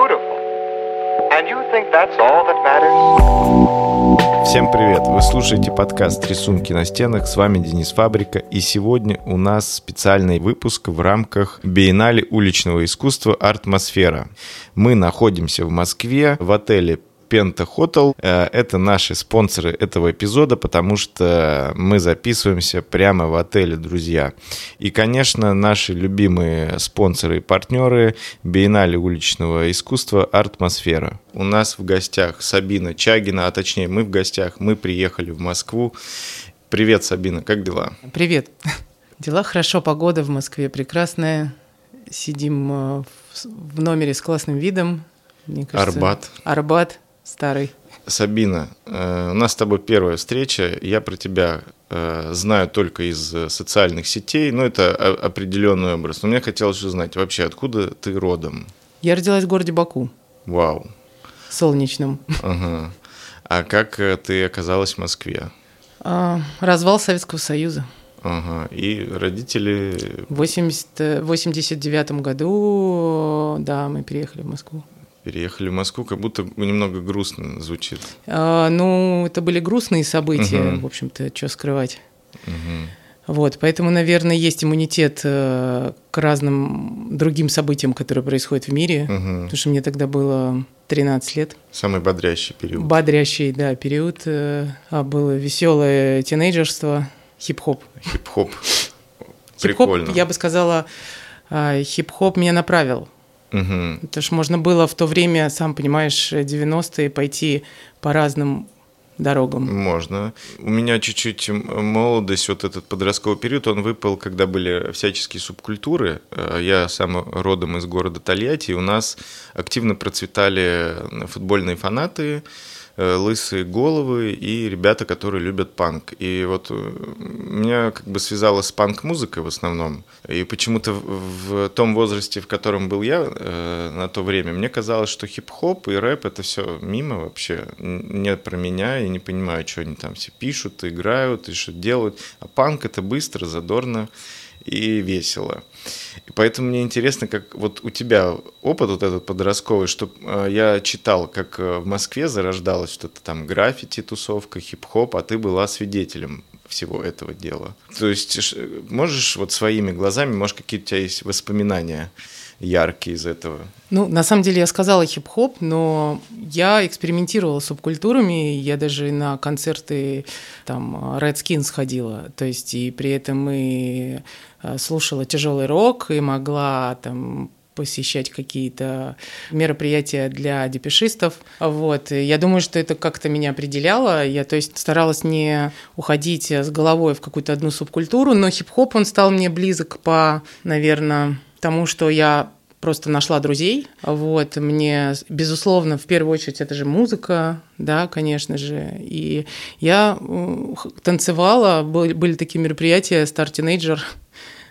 beautiful. And you think that's all that matters? Всем привет! Вы слушаете подкаст «Рисунки на стенах». С вами Денис Фабрика. И сегодня у нас специальный выпуск в рамках биеннале уличного искусства «Артмосфера». Мы находимся в Москве в отеле Penta Hotel. Э, это наши спонсоры этого эпизода, потому что мы записываемся прямо в отеле, друзья. И, конечно, наши любимые спонсоры и партнеры Биеннале уличного искусства «Артмосфера». У нас в гостях Сабина Чагина, а точнее мы в гостях, мы приехали в Москву. Привет, Сабина, как дела? Привет. Дела хорошо, погода в Москве прекрасная. Сидим э, в номере с классным видом. Мне кажется, Арбат. Арбат старый. Сабина, э, у нас с тобой первая встреча. Я про тебя э, знаю только из социальных сетей, но это определенный образ. Но мне хотелось узнать вообще, откуда ты родом? Я родилась в городе Баку. Вау. Солнечном. Ага. А как э, ты оказалась в Москве? А, развал Советского Союза. Ага. И родители... В 80, 89 году, да, мы переехали в Москву переехали в Москву, как будто немного грустно звучит. А, ну, это были грустные события, угу. в общем-то, что скрывать. Угу. Вот, поэтому, наверное, есть иммунитет э, к разным другим событиям, которые происходят в мире, угу. потому что мне тогда было 13 лет. Самый бодрящий период. Бодрящий, да, период. Э, а было веселое тинейджерство, хип-хоп. Хип-хоп. Прикольно. Хип-хоп, я бы сказала, э, хип-хоп меня направил Угу. Это ж можно было в то время, сам понимаешь, 90-е пойти по разным дорогам. Можно. У меня чуть-чуть молодость, вот этот подростковый период, он выпал, когда были всяческие субкультуры. Э, я сам родом из города Тольятти, и у нас активно процветали футбольные фанаты, Э, лысые головы и ребята, которые любят панк. И вот э, меня как бы связало с панк-музыкой в основном. И почему-то в том возрасте, в котором был я э, на то время, мне казалось, что хип-хоп и рэп это все мимо вообще. Не про меня, я не понимаю, что они там все пишут, играют и что делают. А панк это быстро, задорно и весело. И поэтому мне интересно, как вот у тебя опыт вот этот подростковый, что э, я читал, как э, в Москве зарождалось что-то там граффити, тусовка, хип-хоп, а ты была свидетелем всего этого дела. То есть можешь вот своими глазами, может, какие-то у тебя есть воспоминания яркие из этого? Ну, на самом деле я сказала хип-хоп, но я экспериментировала с субкультурами, я даже на концерты там Red Skin сходила, то есть и при этом Э, слушала тяжелый рок и могла там посещать какие-то мероприятия для депешистов. Вот. И я думаю, что это как-то меня определяло. Я, то есть, старалась не уходить с головой в какую-то одну субкультуру, но хип-хоп, он стал мне близок по, наверное, тому, что я просто нашла друзей. Вот, мне, безусловно, в первую очередь, это же музыка, да, конечно же. И я танцевала, были, такие мероприятия Star Teenager,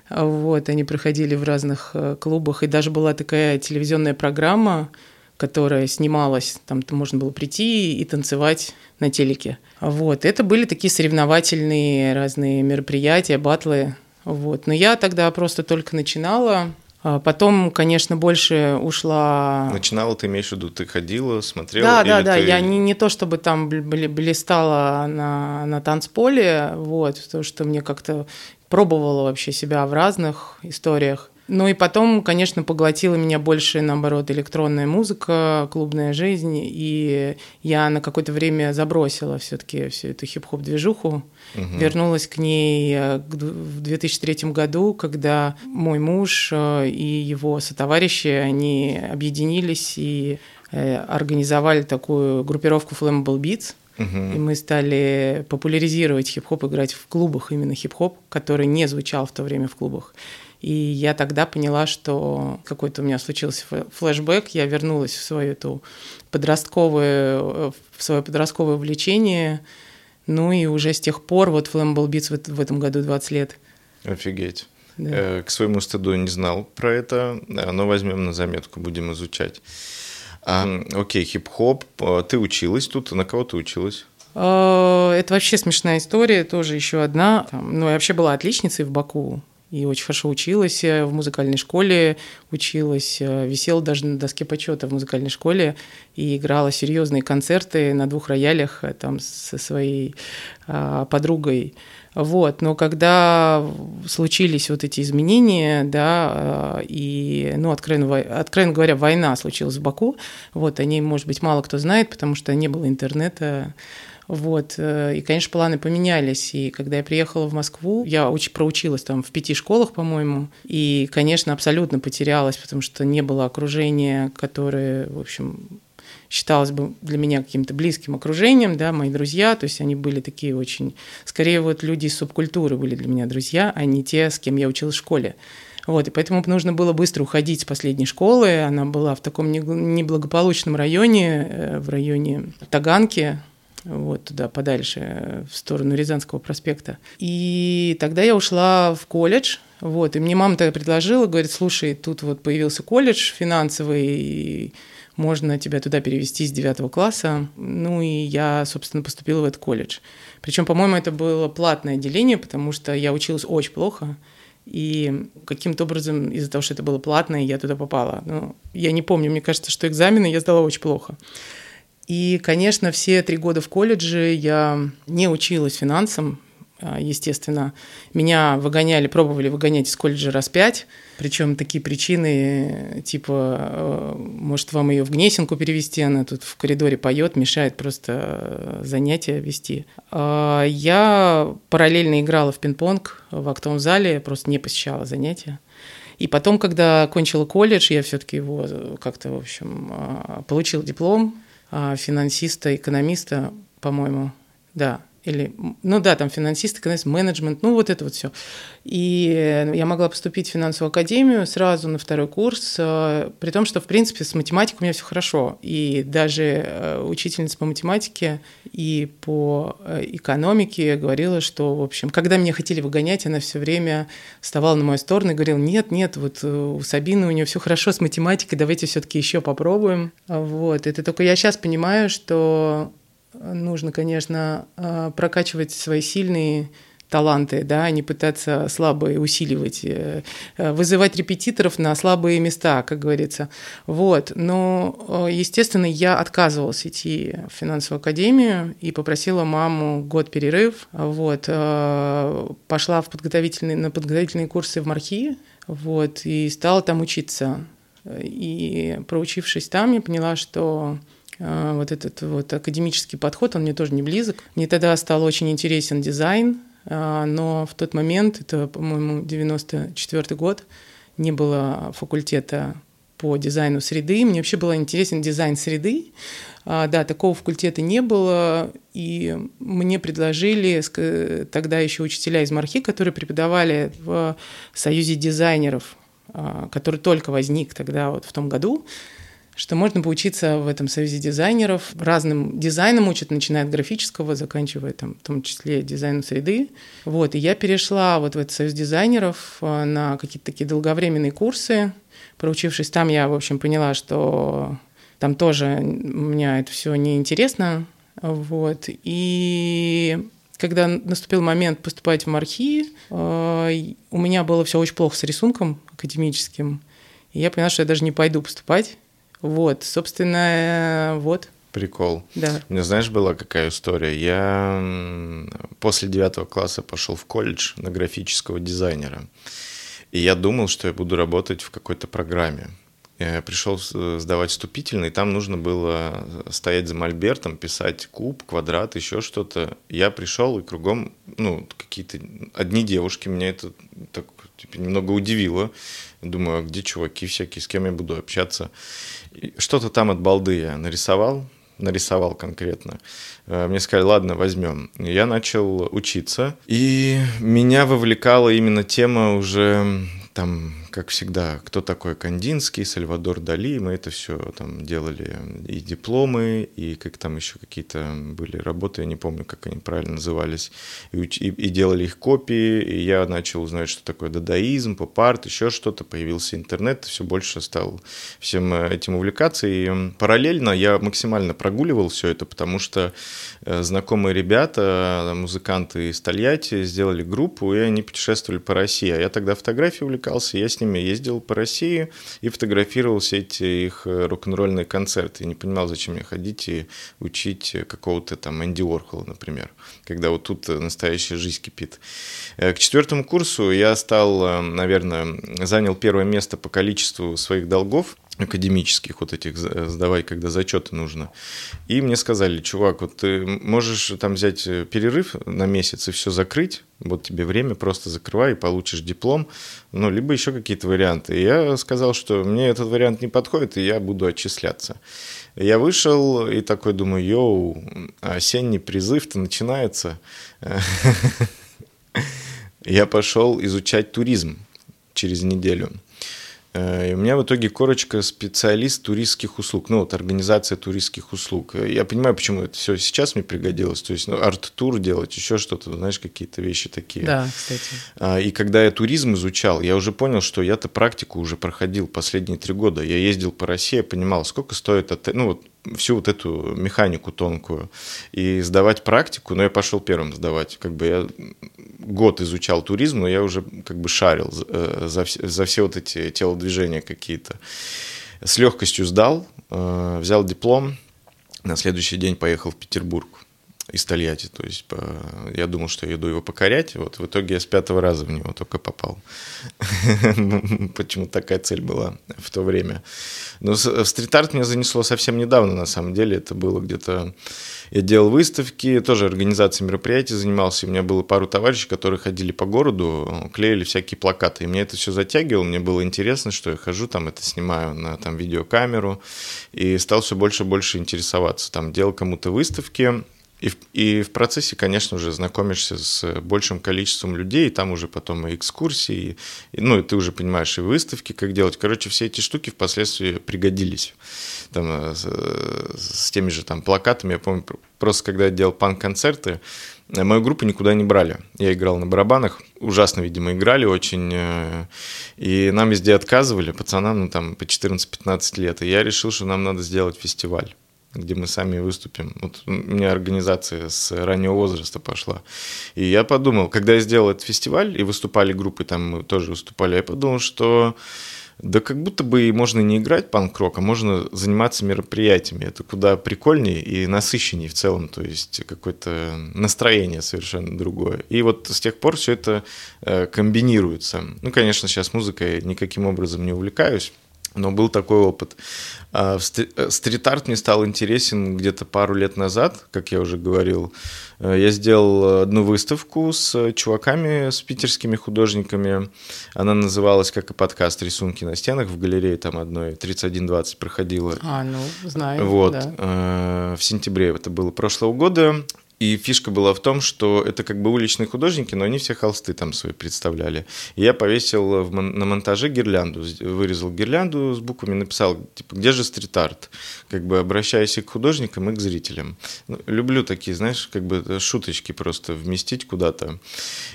вот, они проходили в разных э, клубах, и даже была такая телевизионная программа, которая снималась, там можно было прийти и танцевать на телеке. Вот, это были такие соревновательные разные мероприятия, батлы. Вот, но я тогда просто только начинала, Потом, конечно, больше ушла... Начинала, ты имеешь в виду, ты ходила, смотрела? Да, да, да, ты... я не, не то чтобы там блистала на, на танцполе, вот, потому что мне как-то пробовала вообще себя в разных историях. Ну и потом, конечно, поглотила меня больше, наоборот, электронная музыка, клубная жизнь, и я на какое-то время забросила все-таки всю эту хип-хоп-движуху, угу. вернулась к ней э, в 2003 году, когда мой муж э, и его сотоварищи, они объединились и э, организовали такую группировку Flammable Beats, Uh-huh. И мы стали популяризировать хип-хоп, играть в клубах именно хип-хоп, который не звучал в то время в клубах. И я тогда поняла, что какой-то у меня случился флешбэк, я вернулась в свою эту подростковое, в свое подростковое увлечение, ну и уже с тех пор, вот Flammable Beats в, в этом году 20 лет. Офигеть. Да. Э, к своему стыду не знал про это, но возьмем на заметку, будем изучать. А, окей, хип-хоп. А, ты училась тут? На кого ты училась? Это вообще смешная история, тоже еще одна. Ну, я вообще была отличницей в Баку. И очень хорошо училась э, в музыкальной школе, училась, э, висела даже на доске почета в музыкальной школе и играла серьезные концерты на двух роялях э, там со своей а, подругой. Вот, но когда случились вот эти изменения, да, и, ну, откровенно, откровенно говоря, война случилась в Баку, вот, они, может быть, мало кто знает, потому что не было интернета, вот. Э, и, конечно, планы поменялись. И когда я приехала в Москву, я уч- проучилась там в пяти школах, по-моему. И, конечно, абсолютно потерялась, потому что не было окружения, которое, в общем, считалось бы для меня каким-то близким окружением, да, мои друзья, то есть они были такие очень, скорее вот люди из субкультуры были для меня друзья, а не те, с кем я училась в школе. Вот, и поэтому нужно было быстро уходить с последней школы. Она была в таком неблагополучном районе, э, в районе Таганки, вот туда подальше, в сторону Рязанского проспекта. И тогда я ушла в колледж, вот, и мне мама тогда предложила, говорит, слушай, тут вот появился колледж финансовый, и можно тебя туда перевести с девятого класса. Ну и я, собственно, поступила в этот колледж. Причем, по-моему, это было платное отделение, потому что я училась очень плохо. И каким-то образом из-за того, что это было платное, я туда попала. Но я не помню, мне кажется, что экзамены я сдала очень плохо. И, конечно, все три года в колледже я не училась финансам, а, естественно. Меня выгоняли, пробовали выгонять из колледжа раз пять. Причем такие причины, типа, э, может, вам ее в Гнесинку перевести, она тут в коридоре поет, мешает просто занятия вести. А, я параллельно играла в пинг-понг в актовом зале, просто не посещала занятия. И потом, когда кончила колледж, я все-таки его как-то, в общем, получила диплом финансиста, экономиста, по-моему, да, или, ну да, там финансист, экономист, менеджмент, ну вот это вот все. И я могла поступить в финансовую академию сразу на второй курс, а, при том, что, в принципе, с математикой у меня все хорошо. И даже а, учительница по математике и по экономике говорила, что, в общем, когда меня хотели выгонять, она все время вставала на мою сторону и говорила, нет, нет, вот э, у Сабины у нее все хорошо с математикой, давайте все-таки еще попробуем. Вот, это только я сейчас понимаю, что нужно, конечно, а, прокачивать свои сильные таланты, да, а не пытаться слабые усиливать, э, э, вызывать репетиторов на слабые места, как говорится. Вот. Но, э, естественно, я отказывалась идти в финансовую академию и попросила маму год перерыв. Вот. Пошла в подготовительные, на подготовительные курсы в Мархи, вот, и стала там учиться. И проучившись там, я поняла, что вот этот вот академический подход, он мне тоже не близок. Мне тогда стал очень интересен дизайн, а, но в тот момент, это, по-моему, 94 год, не было факультета по дизайну среды. Мне вообще был интересен дизайн среды. А, да, такого факультета не было, и мне предложили тогда еще учителя из Мархи, которые преподавали в Союзе дизайнеров, который только возник тогда вот в том году что можно поучиться в этом союзе дизайнеров. Разным дизайном учат, начиная от графического, заканчивая там, в том числе дизайном среды. Вот, и я перешла вот в этот союз дизайнеров э, на какие-то такие долговременные курсы. Проучившись там, я, в общем, поняла, что там тоже меня это все неинтересно. Вот, и когда наступил момент поступать в Мархи, э, у меня было все очень плохо с рисунком академическим. И я поняла, что я даже не пойду поступать. Вот, собственно, вот. Прикол. Да. У меня, знаешь, была какая история? Я после девятого класса пошел в колледж на графического дизайнера. И я думал, что я буду работать в какой-то программе. Я пришел сдавать вступительный, там нужно было стоять за мольбертом, писать куб, квадрат, еще что-то. Я пришел, и кругом, ну, какие-то одни девушки, меня это так типа, немного удивило. Думаю, а где чуваки всякие, с кем я буду общаться? Что-то там от балды я нарисовал, нарисовал конкретно. Э, мне сказали, ладно, возьмем. Я начал учиться, и меня вовлекала именно тема уже там как всегда, кто такой Кандинский, Сальвадор Дали, мы это все там делали и дипломы, и как там еще какие-то были работы, я не помню, как они правильно назывались, и, и, и делали их копии, и я начал узнать, что такое дадаизм, поп-арт, еще что-то, появился интернет, все больше стал всем этим увлекаться, и параллельно я максимально прогуливал все это, потому что э, знакомые ребята, музыканты из Тольятти сделали группу, и они путешествовали по России, а я тогда фотографией увлекался, я с ними ездил по России и фотографировал все эти их э, рок-н-ролльные концерты. И не понимал, зачем мне ходить и учить какого-то там Энди Уорхола, например, когда вот тут настоящая жизнь кипит. Э, к четвертому курсу я стал, э, наверное, занял первое место по количеству своих долгов академических вот этих сдавай, когда зачеты нужно. И мне сказали, чувак, вот ты можешь там взять перерыв на месяц и все закрыть, вот тебе время, просто закрывай и получишь диплом, ну, либо еще какие-то варианты. И я сказал, что мне этот вариант не подходит, и я буду отчисляться. Я вышел и такой думаю, йоу, осенний призыв-то начинается. Я пошел изучать туризм через неделю. Э, и у меня в итоге корочка специалист туристских услуг, ну вот организация туристских услуг. Я понимаю, почему это все сейчас мне пригодилось, то есть ну, арт-тур делать, еще что-то, знаешь, какие-то вещи такие. Да, кстати. А, и когда я туризм изучал, я уже понял, что я-то практику уже проходил последние три года. Я ездил по России, я понимал, сколько стоит отель, ну вот всю вот эту механику тонкую и сдавать практику, но я пошел первым сдавать. Как бы я год изучал туризм, но я уже как бы шарил э, за, за все вот эти телодвижения какие-то. С легкостью сдал, э, взял диплом, на следующий день поехал в Петербург из Тольятти. То есть я думал, что я иду его покорять. Вот в итоге я с пятого раза в него только попал. Почему такая цель была в то время. Но в стрит-арт меня занесло совсем недавно, на самом деле. Это было где-то... Я делал выставки, тоже организацией мероприятий занимался. У меня было пару товарищей, которые ходили по городу, клеили всякие плакаты. И мне это все затягивало, мне было интересно, что я хожу, там это снимаю на там, видеокамеру. И стал все больше и больше интересоваться. Там делал кому-то выставки, и и в процессе, конечно, уже знакомишься с большим количеством людей, там уже потом и экскурсии, и, ну, и ты уже понимаешь и выставки, как делать. Короче, все эти штуки впоследствии пригодились. Там, э, с, с теми же там плакатами, я помню, просто когда я делал панк-концерты, э, мою группу никуда не брали. Я играл на барабанах, ужасно, видимо, играли очень, э, и нам везде отказывали, пацанам, ну, там, по 14-15 лет, и я решил, что нам надо сделать фестиваль где мы сами выступим. Вот у меня организация с раннего возраста пошла. И я подумал, когда я сделал этот фестиваль, и выступали группы, там мы тоже выступали, я подумал, что да как будто бы можно не играть панк-рок, а можно заниматься мероприятиями. Это куда прикольнее и насыщеннее в целом, то есть какое-то настроение совершенно другое. И вот с тех пор все это э, комбинируется. Ну, конечно, сейчас музыкой никаким образом не увлекаюсь, но был такой опыт. А, э, стрит-арт мне стал интересен где-то пару лет назад, как я уже говорил. Э, я сделал одну выставку с чуваками, с питерскими художниками. Она называлась, как и подкаст, «Рисунки на стенах» в галерее там одной 3120 проходила. А, ну, знаю. Вот. Да. Э, в сентябре это было прошлого года. И фишка была в том, что это как бы уличные художники, но они все холсты там свои представляли. И я повесил в, на монтаже гирлянду, вырезал гирлянду с буквами, написал, типа, где же стрит-арт? Как бы обращаясь и к художникам, и к зрителям. Ну, люблю такие, знаешь, как бы шуточки просто вместить куда-то.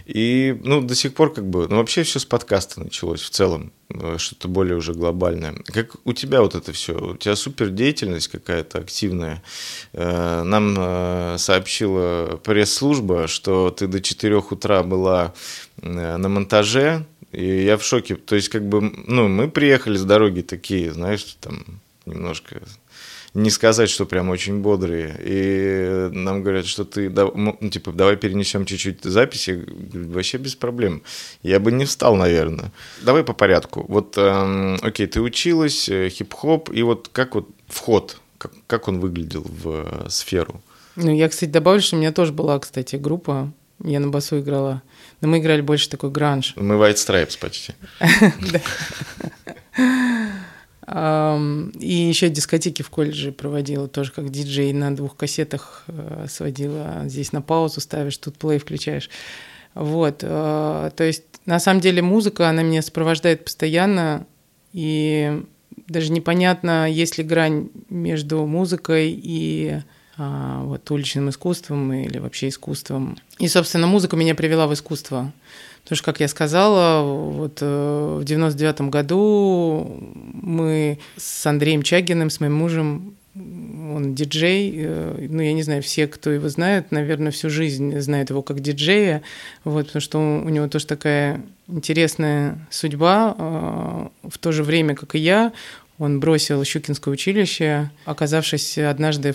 И, ну, до сих пор как бы, ну, вообще все с подкаста началось в целом. Э, что-то более уже глобальное. Как у тебя вот это все? У тебя супер деятельность какая-то активная. Э, нам э, сообщила пресс-служба, что ты до 4 утра была на монтаже, и я в шоке. То есть, как бы, ну, мы приехали с дороги такие, знаешь, там немножко не сказать, что прям очень бодрые. И нам говорят, что ты, ну, типа, давай перенесем чуть-чуть записи. Вообще без проблем. Я бы не встал, наверное. Давай по порядку. Вот, эм, окей, ты училась, э, хип-хоп, и вот как вот вход, как, как он выглядел в э, сферу? Ну, я, кстати, добавлю, что у меня тоже была, кстати, группа. Я на басу играла. Но мы играли больше такой гранж. Мы White Stripes почти. И еще дискотеки в колледже проводила, тоже как диджей на двух кассетах э, сводила. Здесь на паузу ставишь, тут плей включаешь. Вот, э, то есть на самом деле музыка, она меня сопровождает постоянно, и даже непонятно, есть ли грань между музыкой и а, вот уличным искусством или вообще искусством. И, собственно, музыка меня привела в искусство. Потому что, как я сказала, вот э, в 99 году мы с Андреем Чагиным, с моим мужем, он диджей, э, ну, я не знаю, все, кто его знает, наверное, всю жизнь знают его как диджея, вот, потому что у него тоже такая интересная судьба. Э, в то же время, как и я, он бросил Щукинское училище, оказавшись однажды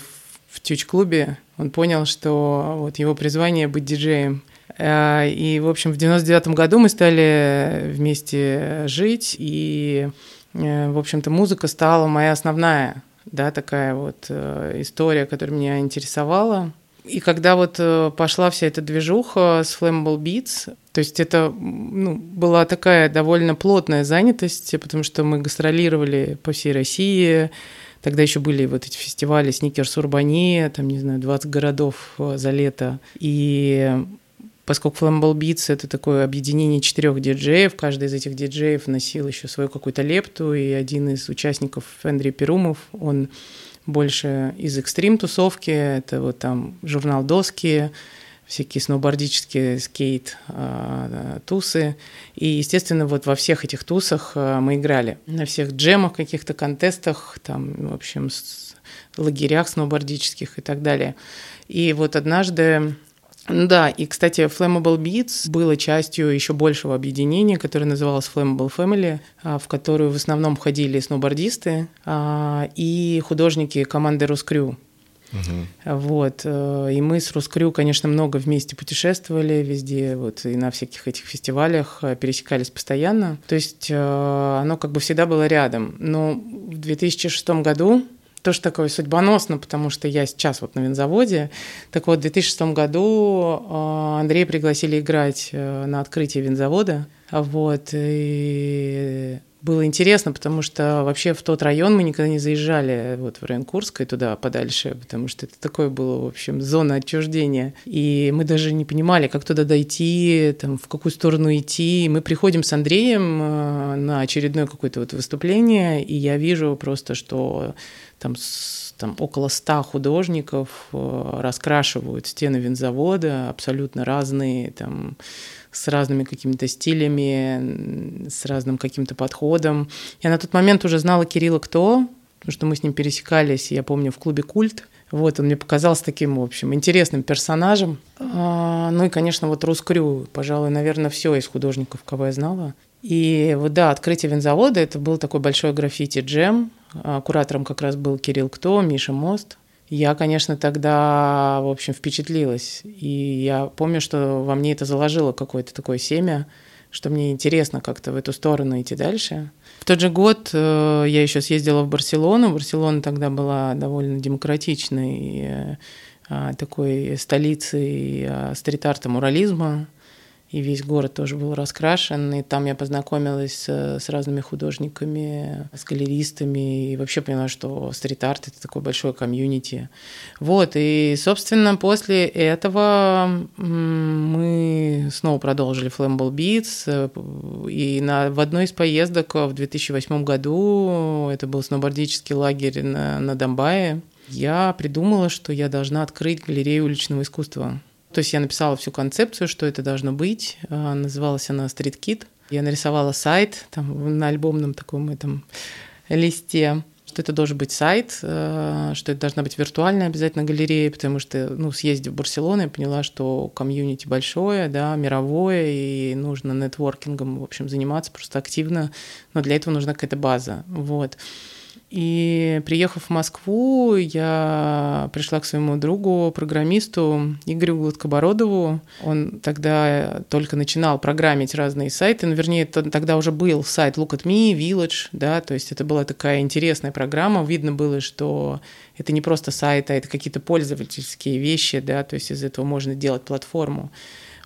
в тюч-клубе, он понял, что вот его призвание быть диджеем. Э, и, в общем, в 99 году мы стали вместе жить, и, в общем-то, музыка стала моя основная да, такая вот э, история, которая меня интересовала. И когда вот э, пошла вся эта движуха с Flammable Beats, то есть это ну, была такая довольно плотная занятость, потому что мы гастролировали по всей России, Тогда еще были вот эти фестивали Сникерс Урбания, там, не знаю, 20 городов э, за лето. И поскольку Flammable Beats — это такое объединение четырех диджеев, каждый из этих диджеев носил еще свою какую-то лепту, и один из участников, Андрей Перумов, он больше из экстрим-тусовки, это вот там журнал «Доски», всякие сноубордические скейт а. И, естественно, вот во всех этих тусах а, мы играли. На всех джемах, каких-то контестах, там, в общем, лагерях сноубордических и так далее. И вот однажды да, и, кстати, Flammable Beats было частью еще большего объединения, которое называлось Flammable Family, а, в которую в основном входили сноубордисты а, и художники команды Роскрю. Угу. Вот. Э, и мы с Рускрю, конечно, много вместе путешествовали везде, вот, и на всяких этих фестивалях э, пересекались постоянно. То есть э, оно как бы всегда было рядом. Но в 2006 году тоже такое судьбоносно, потому что я сейчас вот на винзаводе. Так вот, в 2006 году э, Андрея пригласили играть э, на открытии винзавода. Вот, и было интересно, потому что вообще в тот район мы никогда не заезжали, вот в район Курска и туда подальше, потому что это такое было, в общем, зона отчуждения. И мы даже не понимали, как туда дойти, там, в какую сторону идти. И мы приходим с Андреем э, на очередное какое-то вот выступление, и я вижу просто, что там, там около ста художников э, раскрашивают стены винзавода, абсолютно разные, там, с разными какими-то стилями, с разным каким-то подходом. Я на тот момент уже знала Кирилла кто, потому что мы с ним пересекались, я помню, в клубе «Культ». Вот, он мне показался таким, в общем, интересным персонажем. А, ну и, конечно, вот Рускрю, пожалуй, наверное, все из художников, кого я знала. И вот да, открытие винзавода, это был такой большой граффити-джем, а, куратором как раз был Кирилл Кто, Миша Мост. Я, конечно, тогда, в общем, впечатлилась. И я помню, что во мне это заложило какое-то такое семя, что мне интересно как-то в эту сторону идти дальше. В тот же год э, я еще съездила в Барселону. Барселона тогда была довольно демократичной э, а, такой столицей э, стрит-арта мурализма и весь город тоже был раскрашен, и там я познакомилась с, с разными художниками, с галеристами, и вообще поняла, что стрит-арт — это такое большое комьюнити. Вот, и, собственно, после этого мы снова продолжили Flammable Beats, и на, в одной из поездок в 2008 году, это был сноубордический лагерь на, на Донбайе, я придумала, что я должна открыть галерею уличного искусства то есть я написала всю концепцию, что это должно быть. А, называлась она Street Kit. Я нарисовала сайт там, на альбомном таком этом листе что это должен быть сайт, а, что это должна быть виртуальная обязательно галерея, потому что, ну, съездив в Барселону, я поняла, что комьюнити большое, да, мировое, и нужно нетворкингом, в общем, заниматься просто активно, но для этого нужна какая-то база, вот. И приехав в Москву, я пришла к своему другу, программисту Игорю Гладкобородову. Он тогда только начинал программить разные сайты. Ну, вернее, тогда уже был сайт Look at Me, Village, да, то есть это была такая интересная программа. Видно было, что это не просто сайт, а это какие-то пользовательские вещи, да, то есть из этого можно делать платформу.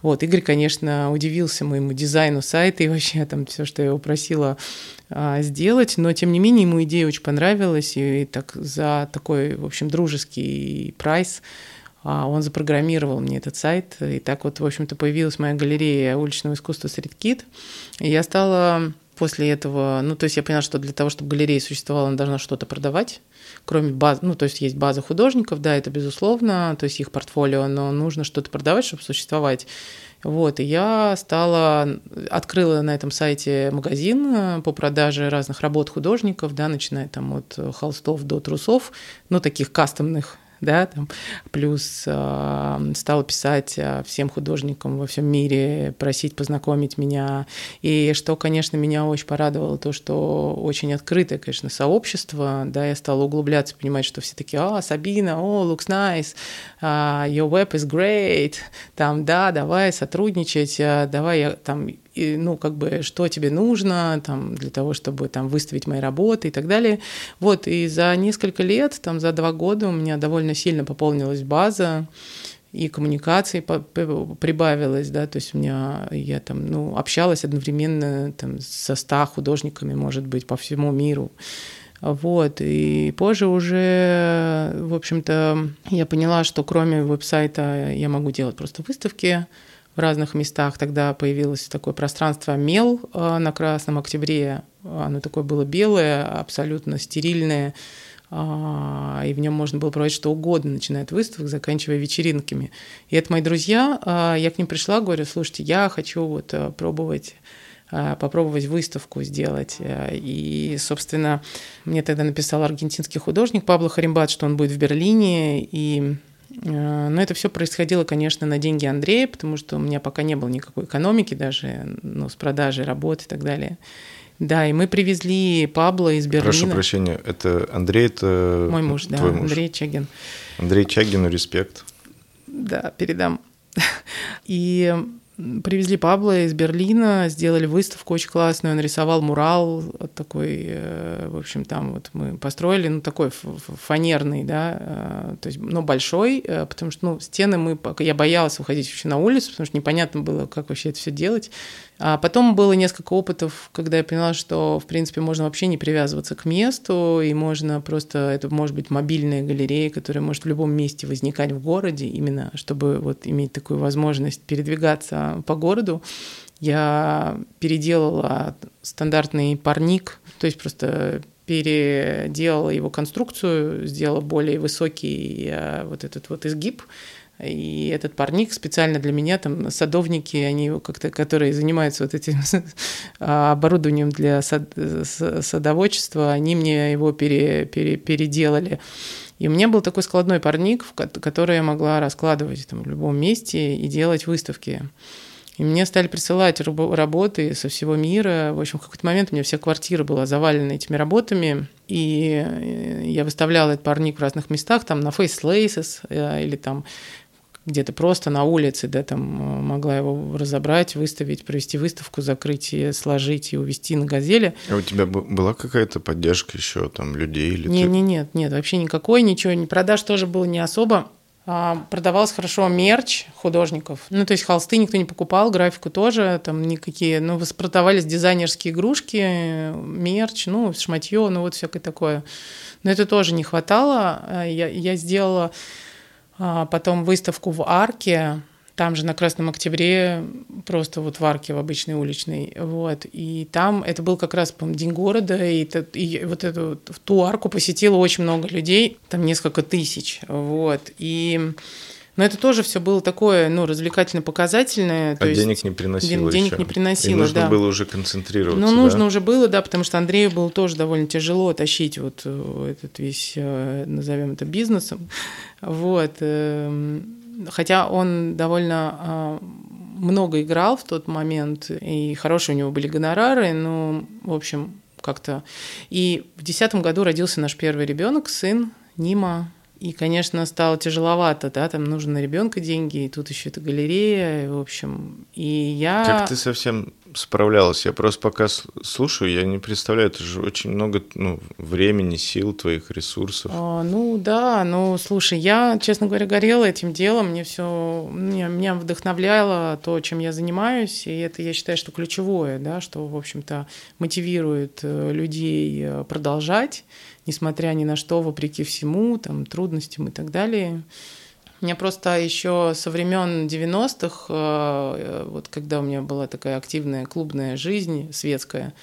Вот, Игорь, конечно, удивился моему дизайну сайта и вообще там все, что я его просила сделать, но тем не менее ему идея очень понравилась, и так за такой, в общем, дружеский прайс а он запрограммировал мне этот сайт, и так вот, в общем-то, появилась моя галерея уличного искусства Kid. И я стала после этого, ну, то есть я поняла, что для того, чтобы галерея существовала, она должна что-то продавать, кроме баз, ну, то есть есть база художников, да, это безусловно, то есть их портфолио, но нужно что-то продавать, чтобы существовать. Вот, и я стала, открыла на этом сайте магазин э, по продаже разных работ художников, да, начиная там от холстов до трусов, ну, таких кастомных да, там, плюс э, стала писать а, всем художникам во всем мире, просить познакомить меня. И что, конечно, меня очень порадовало, то, что очень открытое, конечно, сообщество, да, я стала углубляться, понимать, что все такие, а, Сабина, о, looks nice, uh, your web is great, там, да, давай сотрудничать, давай я там и, ну, как бы, что тебе нужно там, для того, чтобы там, выставить мои работы и так далее. Вот, и за несколько лет, там, за два года у меня довольно сильно пополнилась база, и коммуникации прибавилось, да, то есть у меня, я там, ну, общалась одновременно там со ста художниками, может быть, по всему миру. Вот, и позже уже, в общем-то, я поняла, что кроме веб-сайта я могу делать просто выставки, в разных местах. Тогда появилось такое пространство «Мел» э, на Красном Октябре. Оно такое было белое, абсолютно стерильное, а, и в нем можно было проводить что угодно, начиная от выставок, заканчивая вечеринками. И это мои друзья, а, я к ним пришла, говорю, слушайте, я хочу вот э, пробовать э, попробовать выставку сделать. И, собственно, мне тогда написал аргентинский художник Пабло Харимбат, что он будет в Берлине, и но это все происходило, конечно, на деньги Андрея, потому что у меня пока не было никакой экономики даже, ну, с продажей работы и так далее. Да, и мы привезли Пабло из Берлина. Прошу прощения, это Андрей, это мой муж, да, муж. Андрей Чагин. Андрей Чагину респект. Да, передам. И Привезли Пабло из Берлина, сделали выставку очень классную, он рисовал мурал такой, э, в общем, там вот мы построили, ну, такой фанерный, да, э, то есть, ну, большой, э, потому что, ну, стены мы, я боялась выходить вообще на улицу, потому что непонятно было, как вообще это все делать. А потом было несколько опытов, когда я поняла, что, в принципе, можно вообще не привязываться к месту, и можно просто, это может быть мобильная галерея, которая может в любом месте возникать в городе, именно чтобы вот иметь такую возможность передвигаться по городу. Я переделала стандартный парник, то есть просто переделала его конструкцию, сделала более высокий э, вот этот вот изгиб, и этот парник специально для меня, там садовники, они как-то, которые занимаются вот этим оборудованием для сад, садоводчества, они мне его пере, пере, переделали. И у меня был такой складной парник, который я могла раскладывать там, в любом месте и делать выставки. И мне стали присылать работы со всего мира. В общем, в какой-то момент у меня вся квартира была завалена этими работами. И э, я выставляла этот парник в разных местах, там на Face Laces э, или там где-то просто на улице, да, там э, могла его разобрать, выставить, провести выставку, закрыть и сложить и увезти на газели. А у тебя была какая-то поддержка еще там людей или? Не, ты... не, нет, нет, вообще никакой, ничего, не продаж тоже было не особо. А, продавалось хорошо мерч художников. Ну, то есть холсты никто не покупал, графику тоже, там никакие, ну, продавались дизайнерские игрушки, мерч, ну, шматье, ну, вот всякое такое. Но это тоже не хватало. А, я, я сделала а потом выставку в арке, там же на Красном Октябре, просто вот в арке в обычной уличной, вот, и там это был как раз, по День города, и, это, и вот эту, в ту арку посетило очень много людей, там несколько тысяч, вот, и но это тоже все было такое, ну, развлекательно-показательное. А денег есть, не приносило Денег еще. не приносило, И нужно да. было уже концентрироваться, Ну, нужно да? уже было, да, потому что Андрею было тоже довольно тяжело тащить вот э, этот весь, э, назовем это, бизнесом. Вот. Хотя он довольно а, много играл в тот момент, и хорошие у него были гонорары, но, в общем, как-то... И в десятом году родился наш первый ребенок, сын Нима, и, конечно, стало тяжеловато, да, там нужно на ребенка деньги, и тут еще это галерея, в общем. И я... Как ты совсем справлялась? Я просто пока слушаю, я не представляю, это же очень много ну, времени, сил твоих, ресурсов. А, ну да, ну слушай, я, честно говоря, горела этим делом, мне все, меня, меня вдохновляло то, чем я занимаюсь, и это, я считаю, что ключевое, да, что, в общем-то, мотивирует э, людей э, продолжать несмотря ни на что, вопреки всему, там, трудностям и так далее. Меня просто еще со времен 90-х, э, вот когда у меня была такая активная клубная жизнь светская,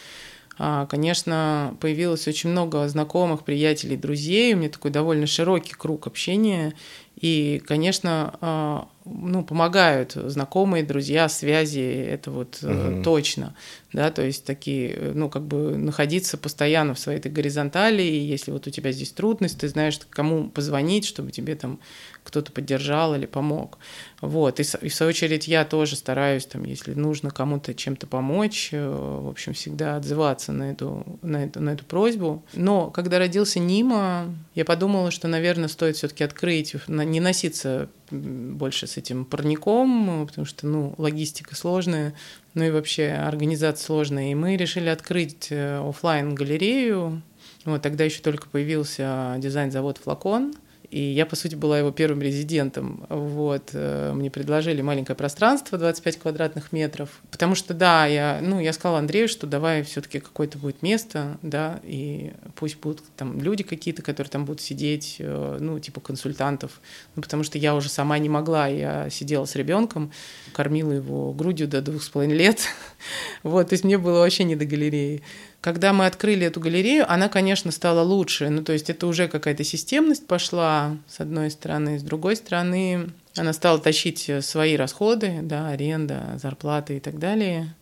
а, конечно, появилось очень много знакомых, приятелей, друзей. У меня такой довольно широкий круг общения. И, конечно, а, ну, помогают знакомые, друзья, связи, это вот угу. точно, да, то есть такие, э, ну, как бы находиться постоянно в своей этой горизонтали, и если вот у тебя здесь трудность, ты знаешь, кому позвонить, чтобы тебе там кто-то поддержал или помог. Вот. И, и в свою очередь я тоже стараюсь, там, если нужно кому-то чем-то помочь, э, в общем, всегда отзываться на эту, на, эту, на эту просьбу. Но когда родился Нима, я подумала, что, наверное, стоит все-таки открыть, не носиться больше с этим парником, потому что, ну, логистика сложная, ну и вообще организация сложная. И мы решили открыть э, офлайн галерею Вот тогда еще только появился дизайн-завод «Флакон», и я, по сути, была его первым резидентом. Вот. Э, мне предложили маленькое пространство, 25 квадратных метров. Потому что, да, я, ну, я сказала Андрею, что давай все таки какое-то будет место, да, и пусть будут там люди какие-то, которые там будут сидеть, э, ну, типа консультантов. Ну, потому что я уже сама не могла. Я сидела с ребенком, кормила его грудью до двух с половиной лет. вот, то есть мне было вообще не до галереи. Когда мы открыли эту галерею, она, конечно, стала лучше. Ну, то есть это уже какая-то системность пошла, с одной стороны. С другой стороны, она стала тащить свои расходы, да, аренда, зарплаты и так далее.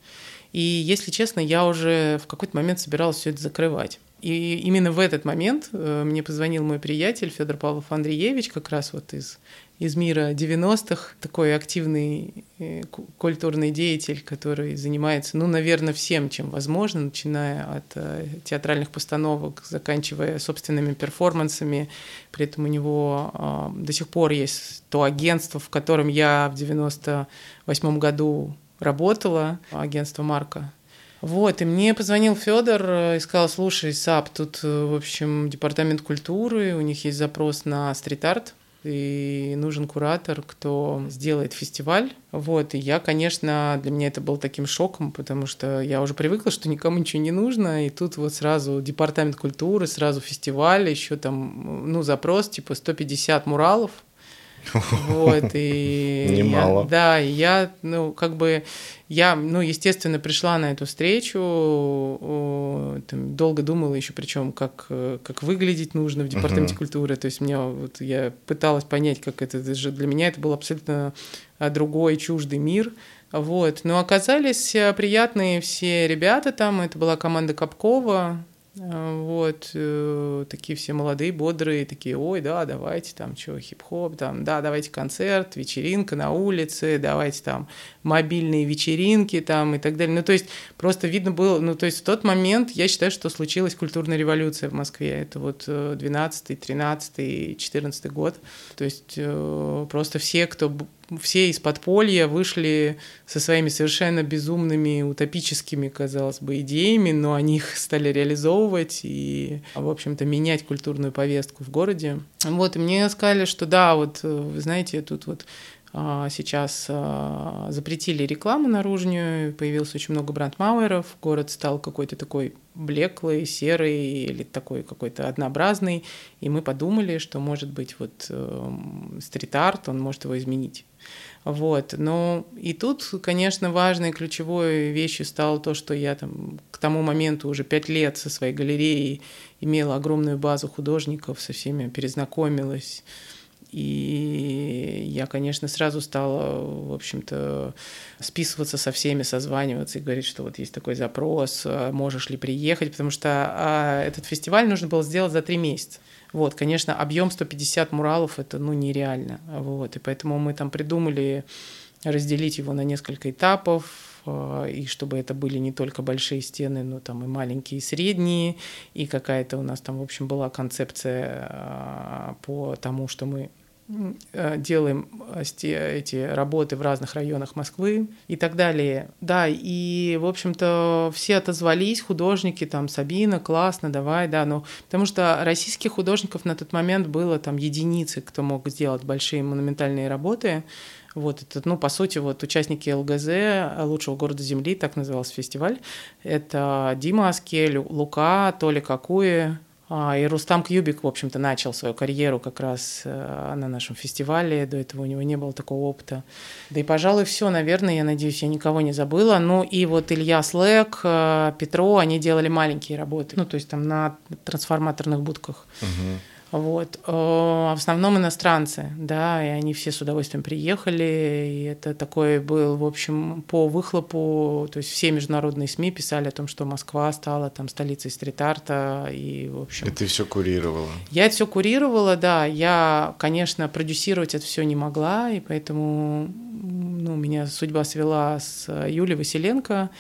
И, если честно, я уже в какой-то момент собиралась все это закрывать. И именно в этот момент э, мне позвонил мой приятель Федор Павлов Андреевич, как раз вот из из мира 90-х, такой активный э, культурный деятель, который занимается, ну, наверное, всем, чем возможно, начиная от э, театральных постановок, заканчивая собственными перформансами. При этом у него э, до сих пор есть то агентство, в котором я в 98 году работала, агентство Марка. Вот, и мне позвонил Федор э, и сказал, слушай, Саб, тут, в общем, департамент культуры, у них есть запрос на стрит-арт, и нужен куратор, кто сделает фестиваль. Вот, и я, конечно, для меня это был таким шоком, потому что я уже привыкла, что никому ничего не нужно, и тут вот сразу департамент культуры, сразу фестиваль, еще там, ну, запрос, типа 150 муралов, вот, и... Немало. Я, да, я, ну, как бы, я, ну, естественно, пришла на эту встречу, там, долго думала еще, причем, как, как выглядеть нужно в департаменте uh-huh. культуры, то есть мне, вот, я пыталась понять, как это, это же для меня это был абсолютно а, другой, чуждый мир, вот, но оказались приятные все ребята там, это была команда Капкова, вот, э, такие все молодые, бодрые, такие, ой, да, давайте там, что, хип-хоп, там, да, давайте концерт, вечеринка на улице, давайте там мобильные вечеринки там и так далее. Ну, то есть просто видно было, ну, то есть в тот момент я считаю, что случилась культурная революция в Москве. Это вот 12 13 14 год. То есть э, просто все, кто все из подполья вышли со своими совершенно безумными, утопическими, казалось бы, идеями, но они их стали реализовывать и, в общем-то, менять культурную повестку в городе. Вот, и мне сказали, что да, вот, э, вы знаете, тут вот сейчас а, запретили рекламу наружную, появилось очень много брандмауэров, город стал какой-то такой блеклый, серый или такой какой-то однообразный, и мы подумали, что, может быть, вот э, стрит-арт, он может его изменить. Вот. Но и тут, конечно, важной ключевой вещью стало то, что я там к тому моменту уже пять лет со своей галереей имела огромную базу художников, со всеми перезнакомилась. И я, конечно, сразу стала, в общем-то, списываться со всеми, созваниваться и говорить, что вот есть такой запрос, а можешь ли приехать, потому что а, этот фестиваль нужно было сделать за три месяца. Вот, конечно, объем 150 муралов это ну нереально. Вот, и поэтому мы там придумали разделить его на несколько этапов, а, и чтобы это были не только большие стены, но там и маленькие, и средние, и какая-то у нас там, в общем, была концепция по тому, что мы делаем э, эти работы в разных районах Москвы и так далее. Да, и, в общем-то, все отозвались, художники, там, Сабина, классно, давай, да, но потому что российских художников на тот момент было там единицы, кто мог сделать большие монументальные работы, вот это, ну, по сути, вот участники ЛГЗ «Лучшего города Земли», так назывался фестиваль, это Дима Аскель, Лука, Толя Какуи, А, и Рустам Кьюбик, в общем-то, начал свою карьеру как раз э, на нашем фестивале. До этого у него не было такого опыта. Да и, пожалуй, все, наверное, я надеюсь, я никого не забыла. Ну и вот Илья Слэк, э, Петро, они делали маленькие работы. Ну, то есть там на трансформаторных будках. Угу. Вот. Э, в основном иностранцы, да, и они все с удовольствием приехали, и это такой был, в общем, по выхлопу, то есть все международные СМИ писали о том, что Москва стала там столицей стрит-арта, и, в общем... И ты все курировала? Я это все курировала, да, я, конечно, продюсировать это все не могла, и поэтому, ну, меня судьба свела с Юлей Василенко,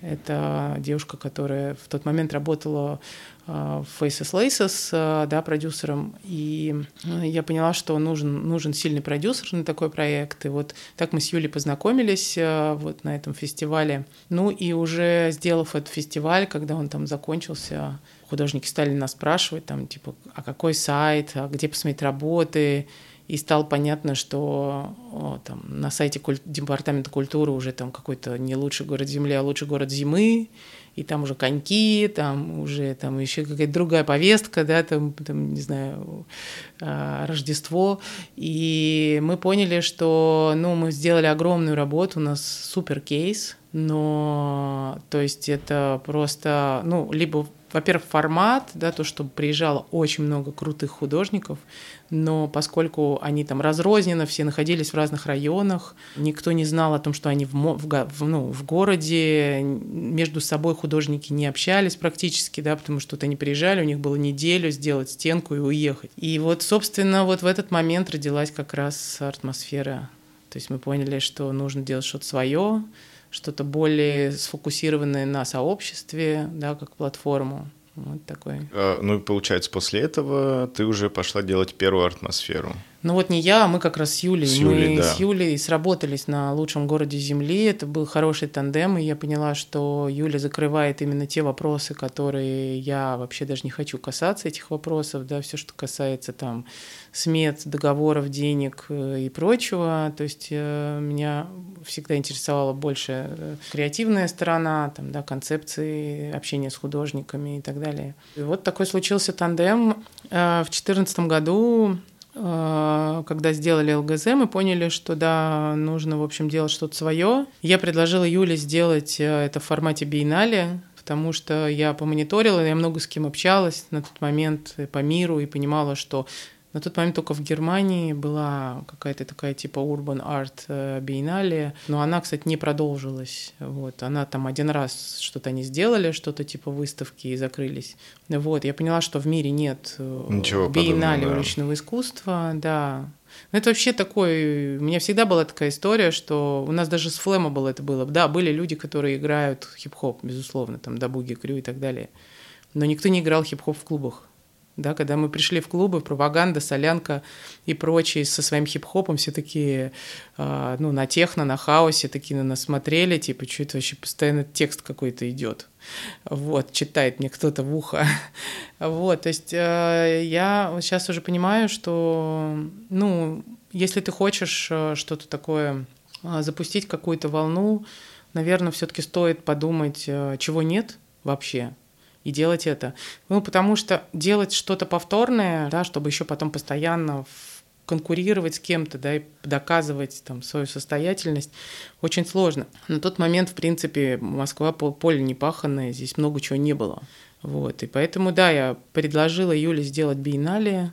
это девушка, которая в тот момент работала в Faces Laces, да, продюсером, и э, я поняла, что нужен, нужен сильный продюсер на такой проект, и вот так мы с Юлей познакомились э, вот на этом фестивале. Ну и уже сделав этот фестиваль, когда он там закончился, художники стали нас спрашивать, там, типа, а какой сайт, а где посмотреть работы, и стало понятно, что о, там, на сайте куль... Департамента культуры уже там какой-то не лучший город Земли, а лучший город зимы, и там уже коньки, там уже там еще какая-то другая повестка, да, там, там не знаю, а, Рождество. И мы поняли, что, ну, мы сделали огромную работу, у нас супер кейс, но, то есть это просто, ну, либо во-первых, формат, да, то, что приезжало очень много крутых художников, но поскольку они там разрозненно, все находились в разных районах, никто не знал о том, что они в, в, ну, в городе, между собой художники не общались практически, да, потому что вот они приезжали, у них было неделю сделать стенку и уехать. И вот, собственно, вот в этот момент родилась как раз атмосфера. То есть мы поняли, что нужно делать что-то свое, что-то более сфокусированное на сообществе, да, как платформу. Вот такой. А, ну получается, после этого ты уже пошла делать первую атмосферу. Ну вот не я, а мы как раз с Юлей. С Юлей мы да. с Юлей сработались на лучшем городе Земли. Это был хороший тандем, и я поняла, что Юля закрывает именно те вопросы, которые я вообще даже не хочу касаться этих вопросов, да, все, что касается там смет, договоров, денег э, и прочего. То есть э, меня всегда интересовала больше э, креативная сторона, там, да, концепции общения с художниками и так далее. И вот такой случился тандем. В 2014 году когда сделали ЛГЗ, мы поняли, что да, нужно, в общем, делать что-то свое. Я предложила Юле сделать э, это в формате биеннале, потому что я помониторила, я много с кем общалась на тот момент по миру и понимала, что на тот момент только в Германии была какая-то такая типа Urban Art э, биеннале, но она, кстати, не продолжилась. Вот. Она там один раз что-то не сделали, что-то типа выставки и закрылись. Вот. Я поняла, что в мире нет э, Ничего биеннале да. уличного искусства. Да. Но это вообще такой... У меня всегда была такая история, что у нас даже с Флэма было это было. Да, были люди, которые играют хип-хоп, безусловно, там, да, буги, крю и так далее. Но никто не играл хип-хоп в клубах да, когда мы пришли в клубы, пропаганда, солянка и прочие со своим хип-хопом все такие, э, ну, на техно, на хаосе такие на нас смотрели, типа, что это вообще постоянно текст какой-то идет. Вот, читает мне кто-то в ухо. Вот, то есть э, я сейчас уже понимаю, что, ну, если ты хочешь э, что-то такое э, запустить, какую-то волну, наверное, все-таки стоит подумать, чего нет вообще, и делать это. Ну, потому что делать что-то повторное, да, чтобы еще потом постоянно конкурировать с кем-то, да, и доказывать там свою состоятельность, очень сложно. На тот момент, в принципе, Москва поле не паханное, здесь много чего не было. Вот, и поэтому, да, я предложила Юле сделать биеннале,